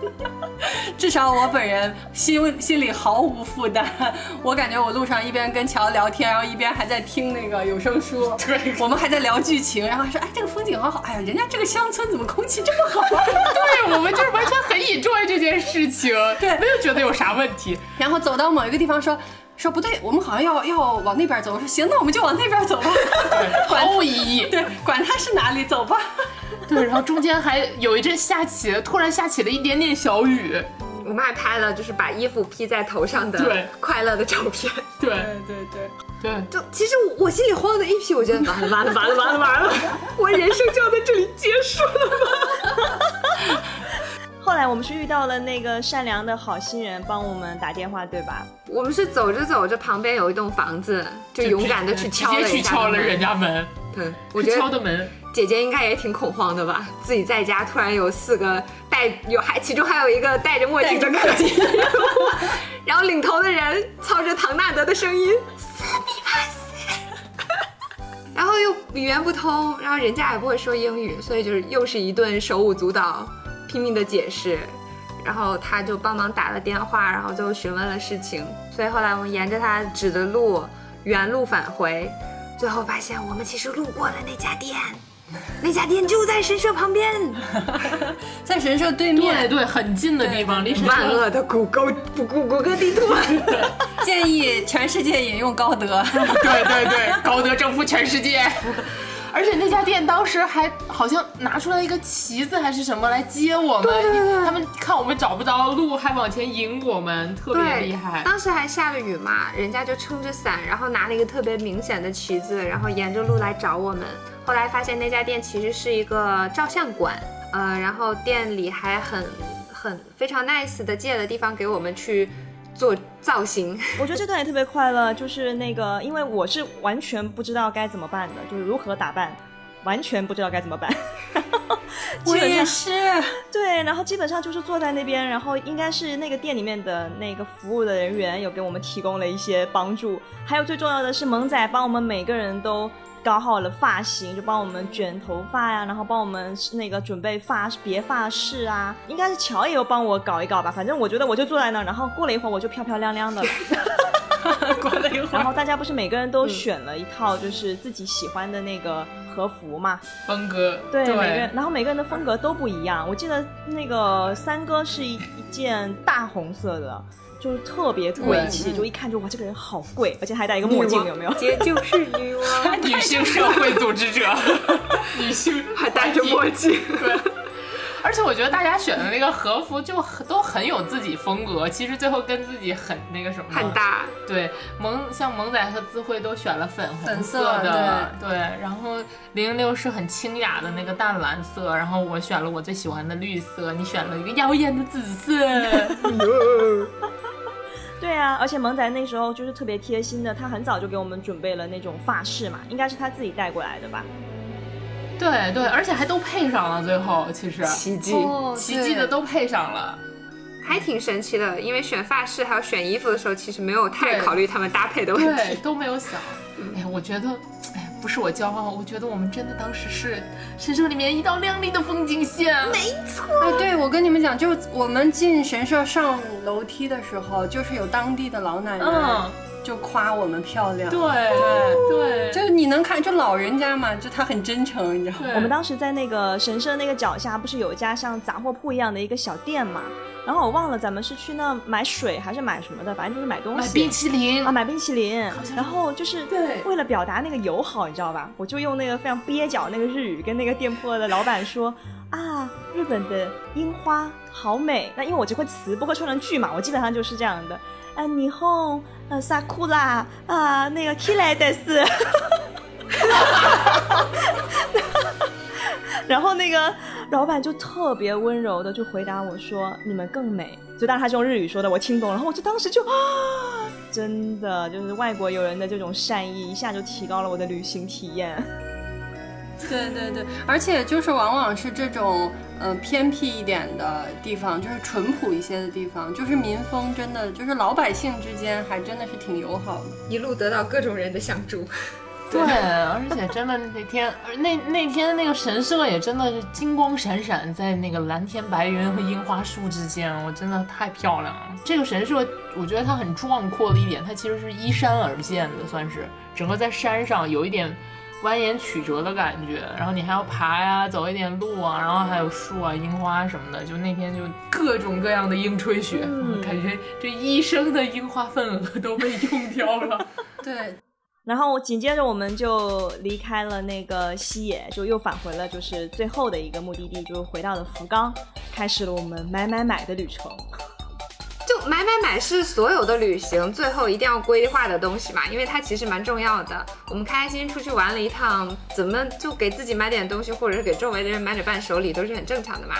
[laughs] 至少我本人心心里毫无负担，我感觉我路上一边跟乔聊天，然后一边还在听那个有声书，[laughs] 对我们还在聊剧情，然后还说，哎，这个风景好好，哎呀，人家这个乡村怎么空气这么好啊？[laughs] 对我们就是完全很 enjoy 这件事情，对没有觉得有啥问题。然后走到某一个地方说。说不对，我们好像要要往那边走。我说行，那我们就往那边走吧。对，毫无意义。对，管它是哪里，走吧。[laughs] 对，然后中间还有一阵下起了，突然下起了一点点小雨。我们还拍了就是把衣服披在头上的对快乐的照片。对对对，对，就其实我心里慌的一批，我觉得完了完了完了完了完了，我人生就要在这里结束了吗？[laughs] 后来我们是遇到了那个善良的好心人帮我们打电话，对吧？我们是走着走着，旁边有一栋房子，就勇敢的去敲了直接去一下敲了人家门，对，[laughs] 我觉得敲的门。姐姐应该也挺恐慌的吧？自己在家突然有四个戴有还其中还有一个戴着墨镜的科技人，[laughs] 然后领头的人操着唐纳德的声音斯密马斯，然后又语言不通，然后人家也不会说英语，所以就是又是一顿手舞足蹈，拼命的解释。然后他就帮忙打了电话，然后就询问了事情。所以后来我们沿着他指的路原路返回，最后发现我们其实路过了那家店，那家店就在神社旁边。[laughs] 在神社对面对，对，很近的地方，离神社万恶的谷歌谷谷谷歌地图，[laughs] 建议全世界引用高德。[laughs] 对对对，高德征服全世界。而且那家店当时还好像拿出来一个旗子还是什么来接我们，对对对他们看我们找不着路，还往前引我们，特别厉害。当时还下了雨嘛，人家就撑着伞，然后拿了一个特别明显的旗子，然后沿着路来找我们。后来发现那家店其实是一个照相馆，呃，然后店里还很很非常 nice 的借了地方给我们去做造型。我觉得这段也特别快乐，就是那个，因为我是完全不知道该怎么办的，就是如何打扮，完全不知道该怎么办。[laughs] 我也是，对，然后基本上就是坐在那边，然后应该是那个店里面的那个服务的人员有给我们提供了一些帮助，还有最重要的是萌仔帮我们每个人都搞好了发型，就帮我们卷头发呀，然后帮我们那个准备发别发饰啊，应该是乔也有帮我搞一搞吧，反正我觉得我就坐在那儿，然后过了一会儿我就漂漂亮亮的了。过了一会儿，然后大家不是每个人都选了一套就是自己喜欢的那个和服嘛？风格，对，每个人，然后每个人的风格都不一样。我记得那个三哥是一一件大红色的，就是特别贵气，就一看就哇，这个人好贵，而且还戴一个墨镜，有没有？[laughs] 姐就是女王，[laughs] 女性社会组织者，[laughs] 女性还戴着墨镜。对。而且我觉得大家选的那个和服就很都很有自己风格，其实最后跟自己很那个什么很。大，对，萌像萌仔和智慧都选了粉红粉色的，对，然后零六是很清雅的那个淡蓝色，然后我选了我最喜欢的绿色，你选了一个妖艳的紫色。对啊，而且萌仔那时候就是特别贴心的，他很早就给我们准备了那种发饰嘛，应该是他自己带过来的吧？对对，而且还都配上了，最后其实奇迹，哦奇迹的都配上了。还挺神奇的。因为选发饰还有选衣服的时候，其实没有太考虑他们搭配的问对，题。都没有想。哎呀，我觉得，哎，不是我骄傲，我觉得我们真的当时是神社里面一道亮丽的风景线。没哎，对，我跟你们讲，就我们进神社上楼梯的时候，就是有当地的老奶奶嗯，就夸我们漂亮。对对，对，就你能看，就老人家嘛，就他很真诚，你知道吗？我们当时在那个神社那个脚下，不是有一家像杂货铺一样的一个小店嘛？然后我忘了咱们是去那买水还是买什么的，反正就是买东西。买冰淇淋啊，买冰淇淋，然后就是对为了表达那个友好，你知道吧？我就用那个非常蹩脚那个日语跟那个店铺的老板说啊，日本的樱花好美。那因为我只会词，不会说成句嘛，我基本上就是这样的。啊，霓虹，呃，萨库拉啊，那个 k i l e 的是。[laughs] 然后那个老板就特别温柔的就回答我说：“你们更美。”就当然他是用日语说的，我听懂了。然后我就当时就啊，真的就是外国友人的这种善意，一下就提高了我的旅行体验。[laughs] 对对对，而且就是往往是这种呃偏僻一点的地方，就是淳朴一些的地方，就是民风真的就是老百姓之间还真的是挺友好的。一路得到各种人的相助。对，而且真的那天，而那那天那个神社也真的是金光闪闪，在那个蓝天白云和樱花树之间，我真的太漂亮了。这个神社，我觉得它很壮阔的一点，它其实是依山而建的，算是整个在山上有一点蜿蜒曲折的感觉，然后你还要爬呀，走一点路啊，然后还有树啊、樱花什么的，就那天就各种各样的樱吹雪，嗯感觉这一生的樱花份额都被用掉了。对，然后紧接着我们就离开了那个西野，就又返回了就是最后的一个目的地，就回到了福冈，开始了我们买买买的旅程。[laughs] 就买买买是所有的旅行最后一定要规划的东西嘛，因为它其实蛮重要的。我们开心出去玩了一趟，怎么就给自己买点东西，或者是给周围的人买点伴手礼，都是很正常的嘛。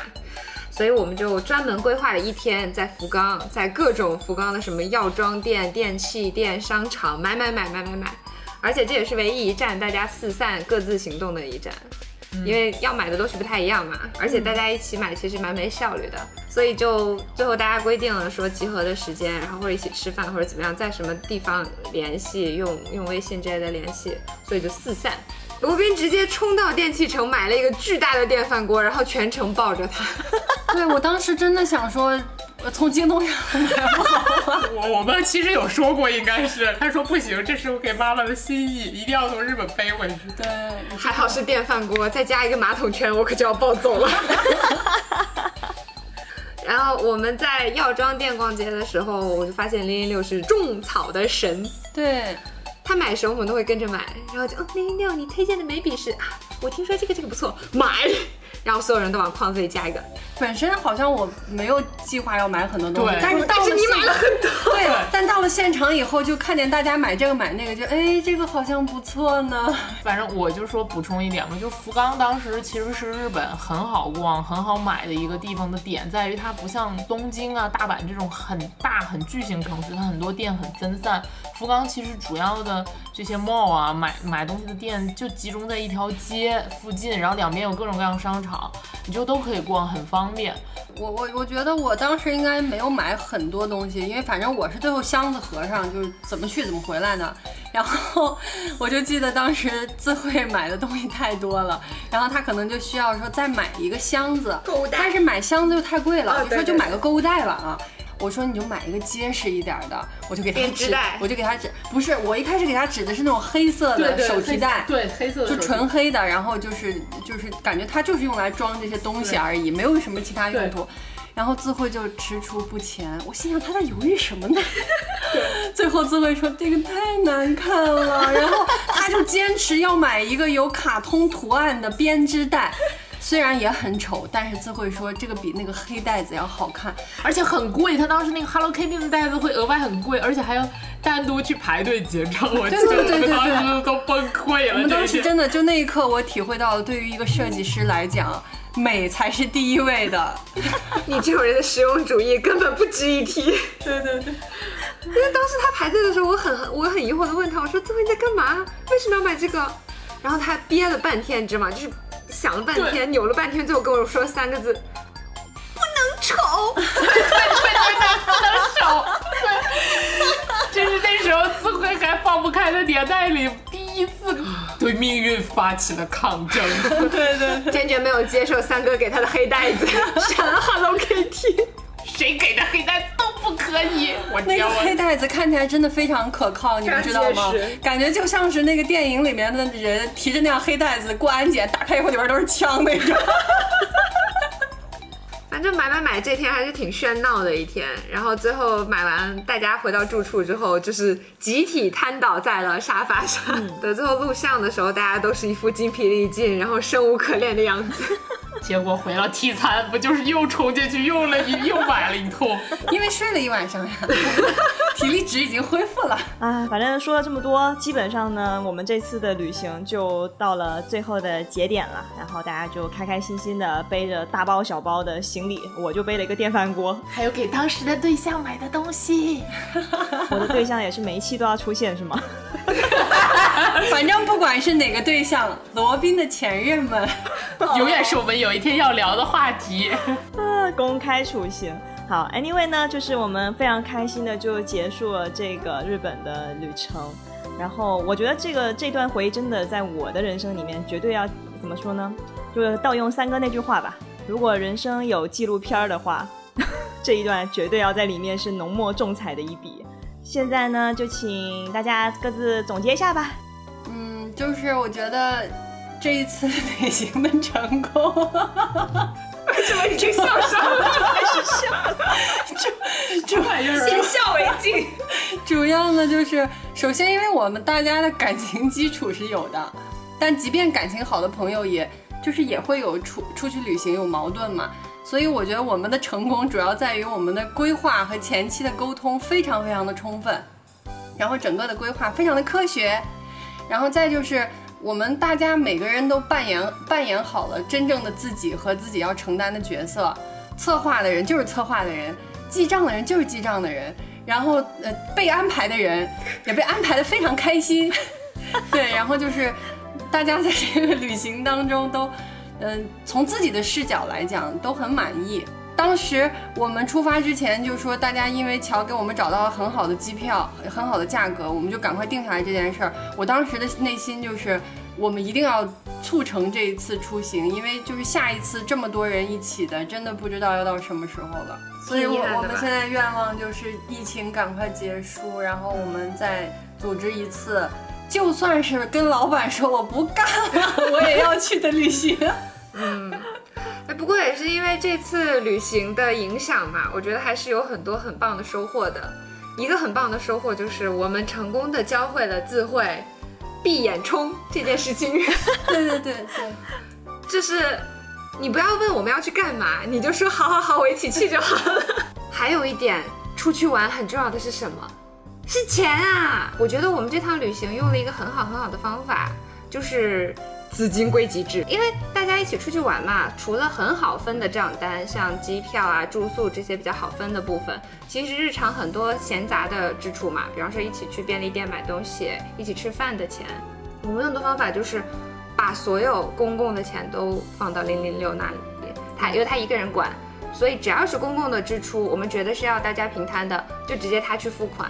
所以我们就专门规划了一天，在福冈，在各种福冈的什么药妆店、电器店、商场买买买买买买，而且这也是唯一一站大家四散各自行动的一站。因为要买的东西不太一样嘛，而且大家一起买其实蛮没效率的，所以就最后大家规定了说集合的时间，然后或者一起吃饭或者怎么样，在什么地方联系，用用微信之类的联系，所以就四散。罗宾直接冲到电器城买了一个巨大的电饭锅，然后全程抱着它。[laughs] 对我当时真的想说，呃从京东上买不好吗？我我们其实有说过，应该是他说不行，这是我给妈妈的心意，一定要从日本背回去。对，还好是电饭锅，再加一个马桶圈，我可就要暴走了。[laughs] 然后我们在药妆店逛街的时候，我就发现零零六是种草的神，对，他买什么我们都会跟着买，然后就哦零零六，你推荐的眉笔是啊，我听说这个这个不错，买，然后所有人都往筐子里加一个，本身好像我没有计划要买很多东西，但是到了是你买了现很多，对，但到了现场以后，就看见大家买这个买那个，就哎，这个好像不错呢。反正我就说补充一点吧，就福冈当时其实是日本很好逛、很好买的一个地方的点，在于它不像东京啊、大阪这种很大很巨型城市，它很多店很分散。福冈其实主要的这些 mall 啊，买买东西的店就集中在一条街附近，然后两边有各种各样商场，你就都可以逛，很方便。我我我觉得我当时应该没有买很多东西，因为反正我是最后箱子合上，就是怎么去怎么回来的。然后我就记得当时自慧买的东西太多了，然后他可能就需要说再买一个箱子，购物袋但是买箱子又太贵了，哦我就说就买个购物袋吧啊。我说你就买一个结实一点的，我就给他指编织袋，我就给他指，不是，我一开始给他指的是那种黑色的手提袋，对黑色的就纯黑的，然后就是就是感觉它就是用来装这些东西而已，没有什么其他用途。然后自慧就踟蹰不前，我心想他在犹豫什么呢？[laughs] 最后自慧说这个太难看了，然后他就坚持要买一个有卡通图案的编织袋。虽然也很丑，但是自慧说这个比那个黑袋子要好看。而且很贵，他当时那个 Hello Kitty 的袋子会额外很贵，而且还要单独去排队结账。我真的对对对对我当时都崩溃了。我们当时真的就那一刻，我体会到了，对于一个设计师来讲，美才是第一位的。[laughs] 你这种人的实用主义根本不值一提。对对对，因为当时他排队的时候，我很我很疑惑的问他，我说：“这位你在干嘛？为什么要买这个？”然后他憋了半天，你知道吗？就是想了半天，扭了半天，最后跟我说三个字：“不能丑。[laughs] ”对对对，不能丑。对，这是那时候自愧还放不开的年代里第一次对命运发起了抗争。对对，坚决没有接受三哥给他的黑袋子，闪了 Hello Kitty。谁给的黑袋都不可以。我那个黑袋子看起来真的非常可靠，你们知道吗？感觉就像是那个电影里面的人提着那样黑袋子过安检，打开以后里边都是枪那种。反正买买买这天还是挺喧闹的一天，然后最后买完，大家回到住处之后，就是集体瘫倒在了沙发上。[laughs] 等最后录像的时候，大家都是一副精疲力尽，然后生无可恋的样子。[laughs] 结果回了 T 餐，不就是又冲进去又了一又买了一通？[laughs] 因为睡了一晚上呀，体力值已经恢复了。啊，反正说了这么多，基本上呢，我们这次的旅行就到了最后的节点了。然后大家就开开心心的背着大包小包的行李，我就背了一个电饭锅。还有给当时的对象买的东西。我的对象也是每一期都要出现，是吗？[laughs] 反正不管是哪个对象，罗宾的前任们，[laughs] 永远是我们有一天要聊的话题。[laughs] 啊，公开处刑。好，anyway 呢，就是我们非常开心的就结束了这个日本的旅程。然后我觉得这个这段回忆真的在我的人生里面绝对要怎么说呢？就是盗用三哥那句话吧，如果人生有纪录片儿的话，[laughs] 这一段绝对要在里面是浓墨重彩的一笔。现在呢，就请大家各自总结一下吧。嗯，就是我觉得这一次旅行的成功，为什么已经笑上了？[laughs] 开始笑，这玩意儿先笑为敬。主要呢就是，首先因为我们大家的感情基础是有的，但即便感情好的朋友也，就是也会有出出去旅行有矛盾嘛，所以我觉得我们的成功主要在于我们的规划和前期的沟通非常非常的充分，然后整个的规划非常的科学，然后再就是。我们大家每个人都扮演扮演好了真正的自己和自己要承担的角色，策划的人就是策划的人，记账的人就是记账的人，然后呃被安排的人也被安排的非常开心，[laughs] 对，然后就是大家在这个旅行当中都，嗯、从自己的视角来讲都很满意。当时我们出发之前就说，大家因为乔给我们找到了很好的机票，很好的价格，我们就赶快定下来这件事儿。我当时的内心就是，我们一定要促成这一次出行，因为就是下一次这么多人一起的，真的不知道要到什么时候了。所以我我们现在愿望就是疫情赶快结束，然后我们再组织一次，就算是跟老板说我不干了，[laughs] 我也要去的旅行。哎，不过也是因为这次旅行的影响嘛，我觉得还是有很多很棒的收获的。一个很棒的收获就是我们成功的教会了自慧闭眼冲这件事情。[laughs] 对对对对，就是你不要问我们要去干嘛，你就说好好好，我一起去就好了。[laughs] 还有一点，出去玩很重要的是什么？是钱啊！我觉得我们这趟旅行用了一个很好很好的方法，就是资金归集制。因为大家一起出去玩嘛，除了很好分的账单，像机票啊、住宿这些比较好分的部分，其实日常很多闲杂的支出嘛，比方说一起去便利店买东西、一起吃饭的钱，我们用的方法就是把所有公共的钱都放到零零六那里，他由他一个人管，所以只要是公共的支出，我们觉得是要大家平摊的，就直接他去付款。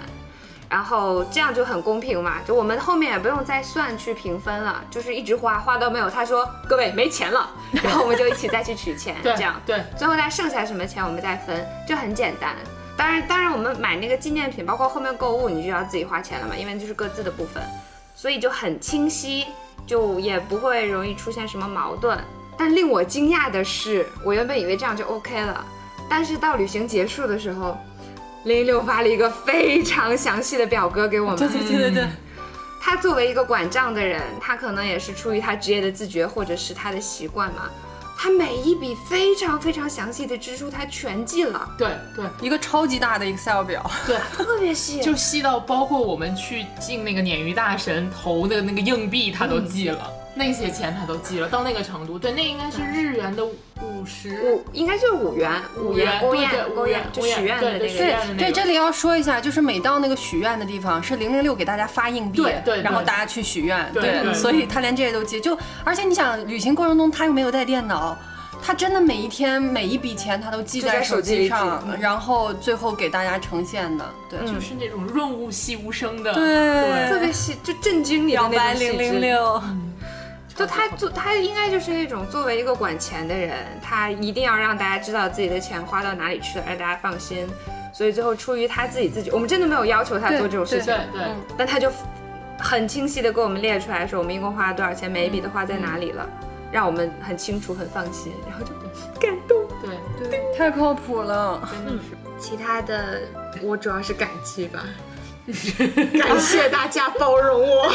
然后这样就很公平嘛，就我们后面也不用再算去平分了，就是一直花花到没有他说各位没钱了，[laughs] 然后我们就一起再去取钱，这样对，最后再剩下什么钱我们再分，就很简单。当然，当然我们买那个纪念品，包括后面购物，你就要自己花钱了嘛，因为就是各自的部分，所以就很清晰，就也不会容易出现什么矛盾。但令我惊讶的是，我原本以为这样就 OK 了，但是到旅行结束的时候，零六发了一个非常详细的表格给我们。对对对对对，他作为一个管账的人，他可能也是出于他职业的自觉，或者是他的习惯嘛，他每一笔非常非常详细的支出，他全记了，对对一个超级大的 Excel 表，对，[laughs] 特别细。就细到包括我们去进那个鲶鱼大神投的那个硬币，他都记了。那些钱他都记了，到那个程度。对，那应该是日元的五十五应该就是五元，五元欧对五元就许愿的那个对这里要说一下，就是每到那个许愿的地方，是零零六给大家发硬币，对然后大家去许愿，对对所以他连这些都记。就而且你想，旅行过程中他又没有带电脑。他真的每一天每一笔钱他都记在手手机上记，然后最后给大家呈现的，对，就是那种润物细无声的，对特别细，就震惊你的那种细致。零零六，就他做，他应该就是那种作为一个管钱的人，他一定要让大家知道自己的钱花到哪里去了，让大家放心。所以最后出于他自己自己，我们真的没有要求他做这种事情对，对嗯但他就很清晰的给我们列出来说，我们一共花了多少钱，每一笔都花在哪里了，让我们很清楚、很放心，然后就感动。对，对，太靠谱了。真的是。其他的我主要是感激吧，[laughs] 感谢大家包容我，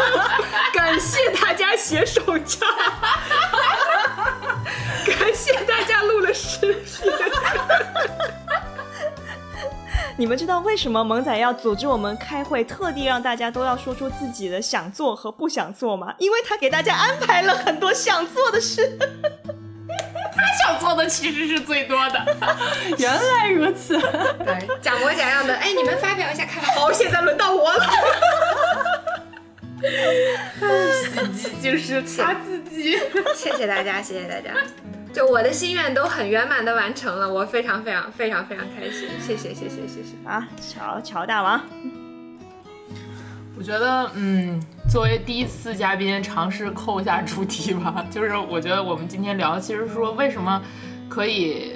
[laughs] 感谢大家写手账，[laughs] 感谢大家录了视频。你们知道为什么萌仔要组织我们开会，特地让大家都要说出自己的想做和不想做吗？因为他给大家安排了很多想做的事。做的其实是最多的，[laughs] 原来如此，对，假模假样的，哎，你们发表一下看法。好，现在轮到我了。[laughs] 就是他自己。谢谢大家，谢谢大家。就我的心愿都很圆满的完成了，我非常非常非常非常开心，谢谢谢谢谢谢。啊，乔乔大王，我觉得，嗯，作为第一次嘉宾，尝试扣一下主题吧。[laughs] 就是我觉得我们今天聊，其实说为什么可以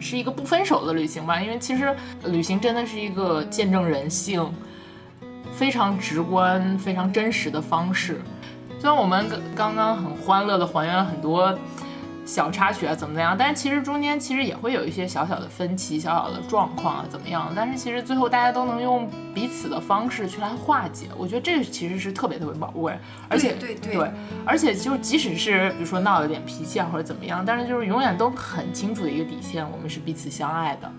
是一个不分手的旅行吧，因为其实旅行真的是一个见证人性非常直观、非常真实的方式。虽然我们刚刚刚很欢乐的还原了很多小插曲啊，怎么怎么样，但是其实中间其实也会有一些小小的分歧、小小的状况啊，怎么样？但是其实最后大家都能用彼此的方式去来化解，我觉得这个其实是特别特别宝贵，而且对对对而且就即使是比如说闹了点脾气啊或者怎么样，但是就是永远都很清楚的一个底线，我们是彼此相爱的。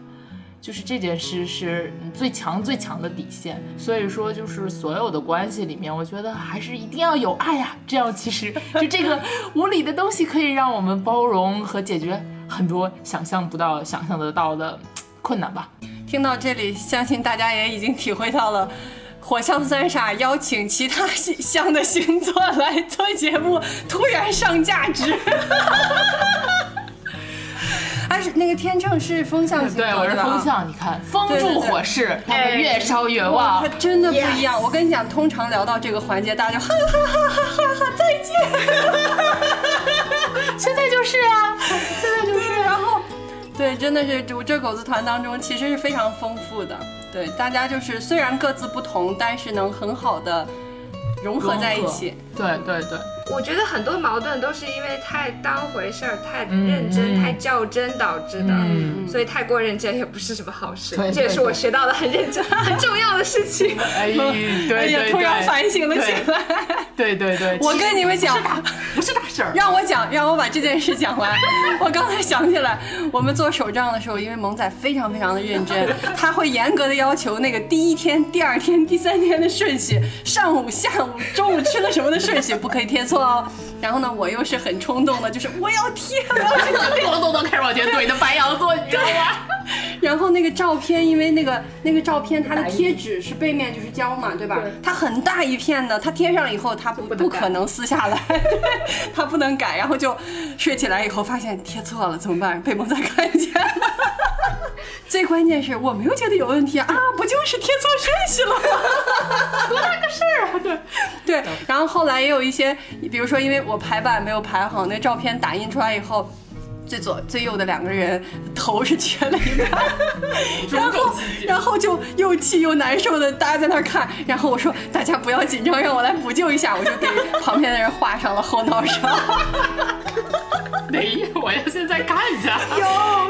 就是这件事是最强最强的底线，所以说就是所有的关系里面，我觉得还是一定要有爱呀、这样其实 [laughs] 就这个无理的东西可以让我们包容和解决很多想象不到、想象得到的困难吧。听到这里，相信大家也已经体会到了。火象三傻邀请其他象的星座来做节目，突然上价值。[laughs] 还是那个天秤是风象星座，对，我是风。象，你看风助火势，他们越烧越，旺它。真的不一样。我跟你讲，通常聊到这个环节，大家就哈哈哈哈哈哈，再见。[laughs] 现在就是啊，[laughs] 现在就是，然后对，真的是我这狗子团当中其实是非常丰富的。对，大家就是虽然各自不同，但是能很好的融合在一起。对对对，我觉得很多矛盾都是因为太当回事儿、太认真、嗯太较真导致的，嗯所以太过认真也不是什么好事。对对这也是我学到的很认真、[laughs] 很重要的事情。哎，对哎呀，对突然反省了起来。对对对，我跟你们讲，不是大事儿。让我讲，让我把这件事讲完。[laughs] 我刚才想起来，我们做手账的时候，因为萌仔非常非常的认真，[laughs] 他会严格的要求那个第一天、第二天、第三天的顺序，上午、下午、中午吃了什么的顺序不可以贴错哦。然后呢，我又是很冲动的，就是我要贴了。咚咚咚开始往前怼的白羊座，你知道吗？然后那个照片，因为那个那个照片它的贴纸是背面就是胶嘛，对吧？它很大一片的，它贴上以后它不不可能撕下来，[laughs] 它不能改，然后就睡起来以后发现贴错了，怎么办？被萌仔看见了。[laughs] 最关键是我没有觉得有问题啊，不就是贴错顺序了吗？多大个事儿啊！对对，然后后来也有一些，比如说因为我排版没有排好，那照片打印出来以后。最左最右的两个人头是缺了一半，[laughs] 然后然后就又气又难受的，大家在那儿看。然后我说大家不要紧张，让我来补救一下，我就给旁边的人画上了后脑勺。[laughs] 没有，我要现在看一下。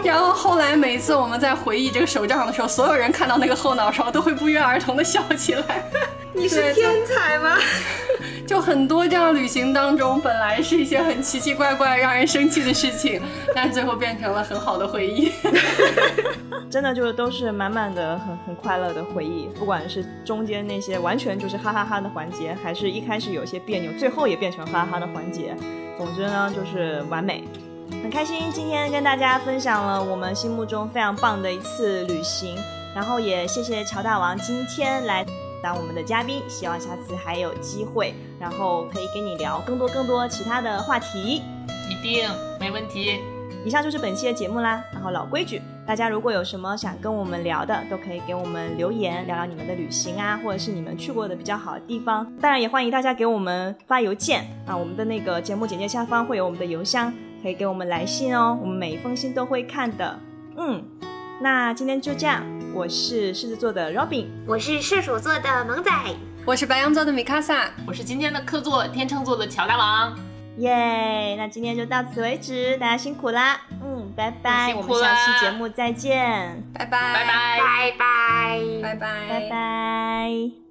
然后后来每一次我们在回忆这个手账的时候，所有人看到那个后脑勺都会不约而同的笑起来。你是天才吗？[laughs] 就很多这样旅行当中，本来是一些很奇奇怪怪、让人生气的事情，[laughs] 但最后变成了很好的回忆。[laughs] 真的就是都是满满的很很快乐的回忆，不管是中间那些完全就是哈哈哈的环节，还是一开始有些别扭，最后也变成哈哈哈的环节。总之呢，就是完美，很开心今天跟大家分享了我们心目中非常棒的一次旅行，然后也谢谢乔大王今天来当我们的嘉宾，希望下次还有机会，然后可以跟你聊更多更多其他的话题。一定没问题。以上就是本期的节目啦。然后老规矩，大家如果有什么想跟我们聊的，都可以给我们留言，聊聊你们的旅行啊，或者是你们去过的比较好的地方。当然也欢迎大家给我们发邮件啊，我们的那个节目简介下方会有我们的邮箱，可以给我们来信哦，我们每一封信都会看的。嗯，那今天就这样，我是狮子座的 Robin，我是射手座的萌仔，我是白羊座的米卡萨，我是今天的客座天秤座的乔大王。耶！那今天就到此为止，大家辛苦啦。嗯，拜拜，我们下期节目再见，拜拜，拜拜，拜拜，拜拜，拜拜。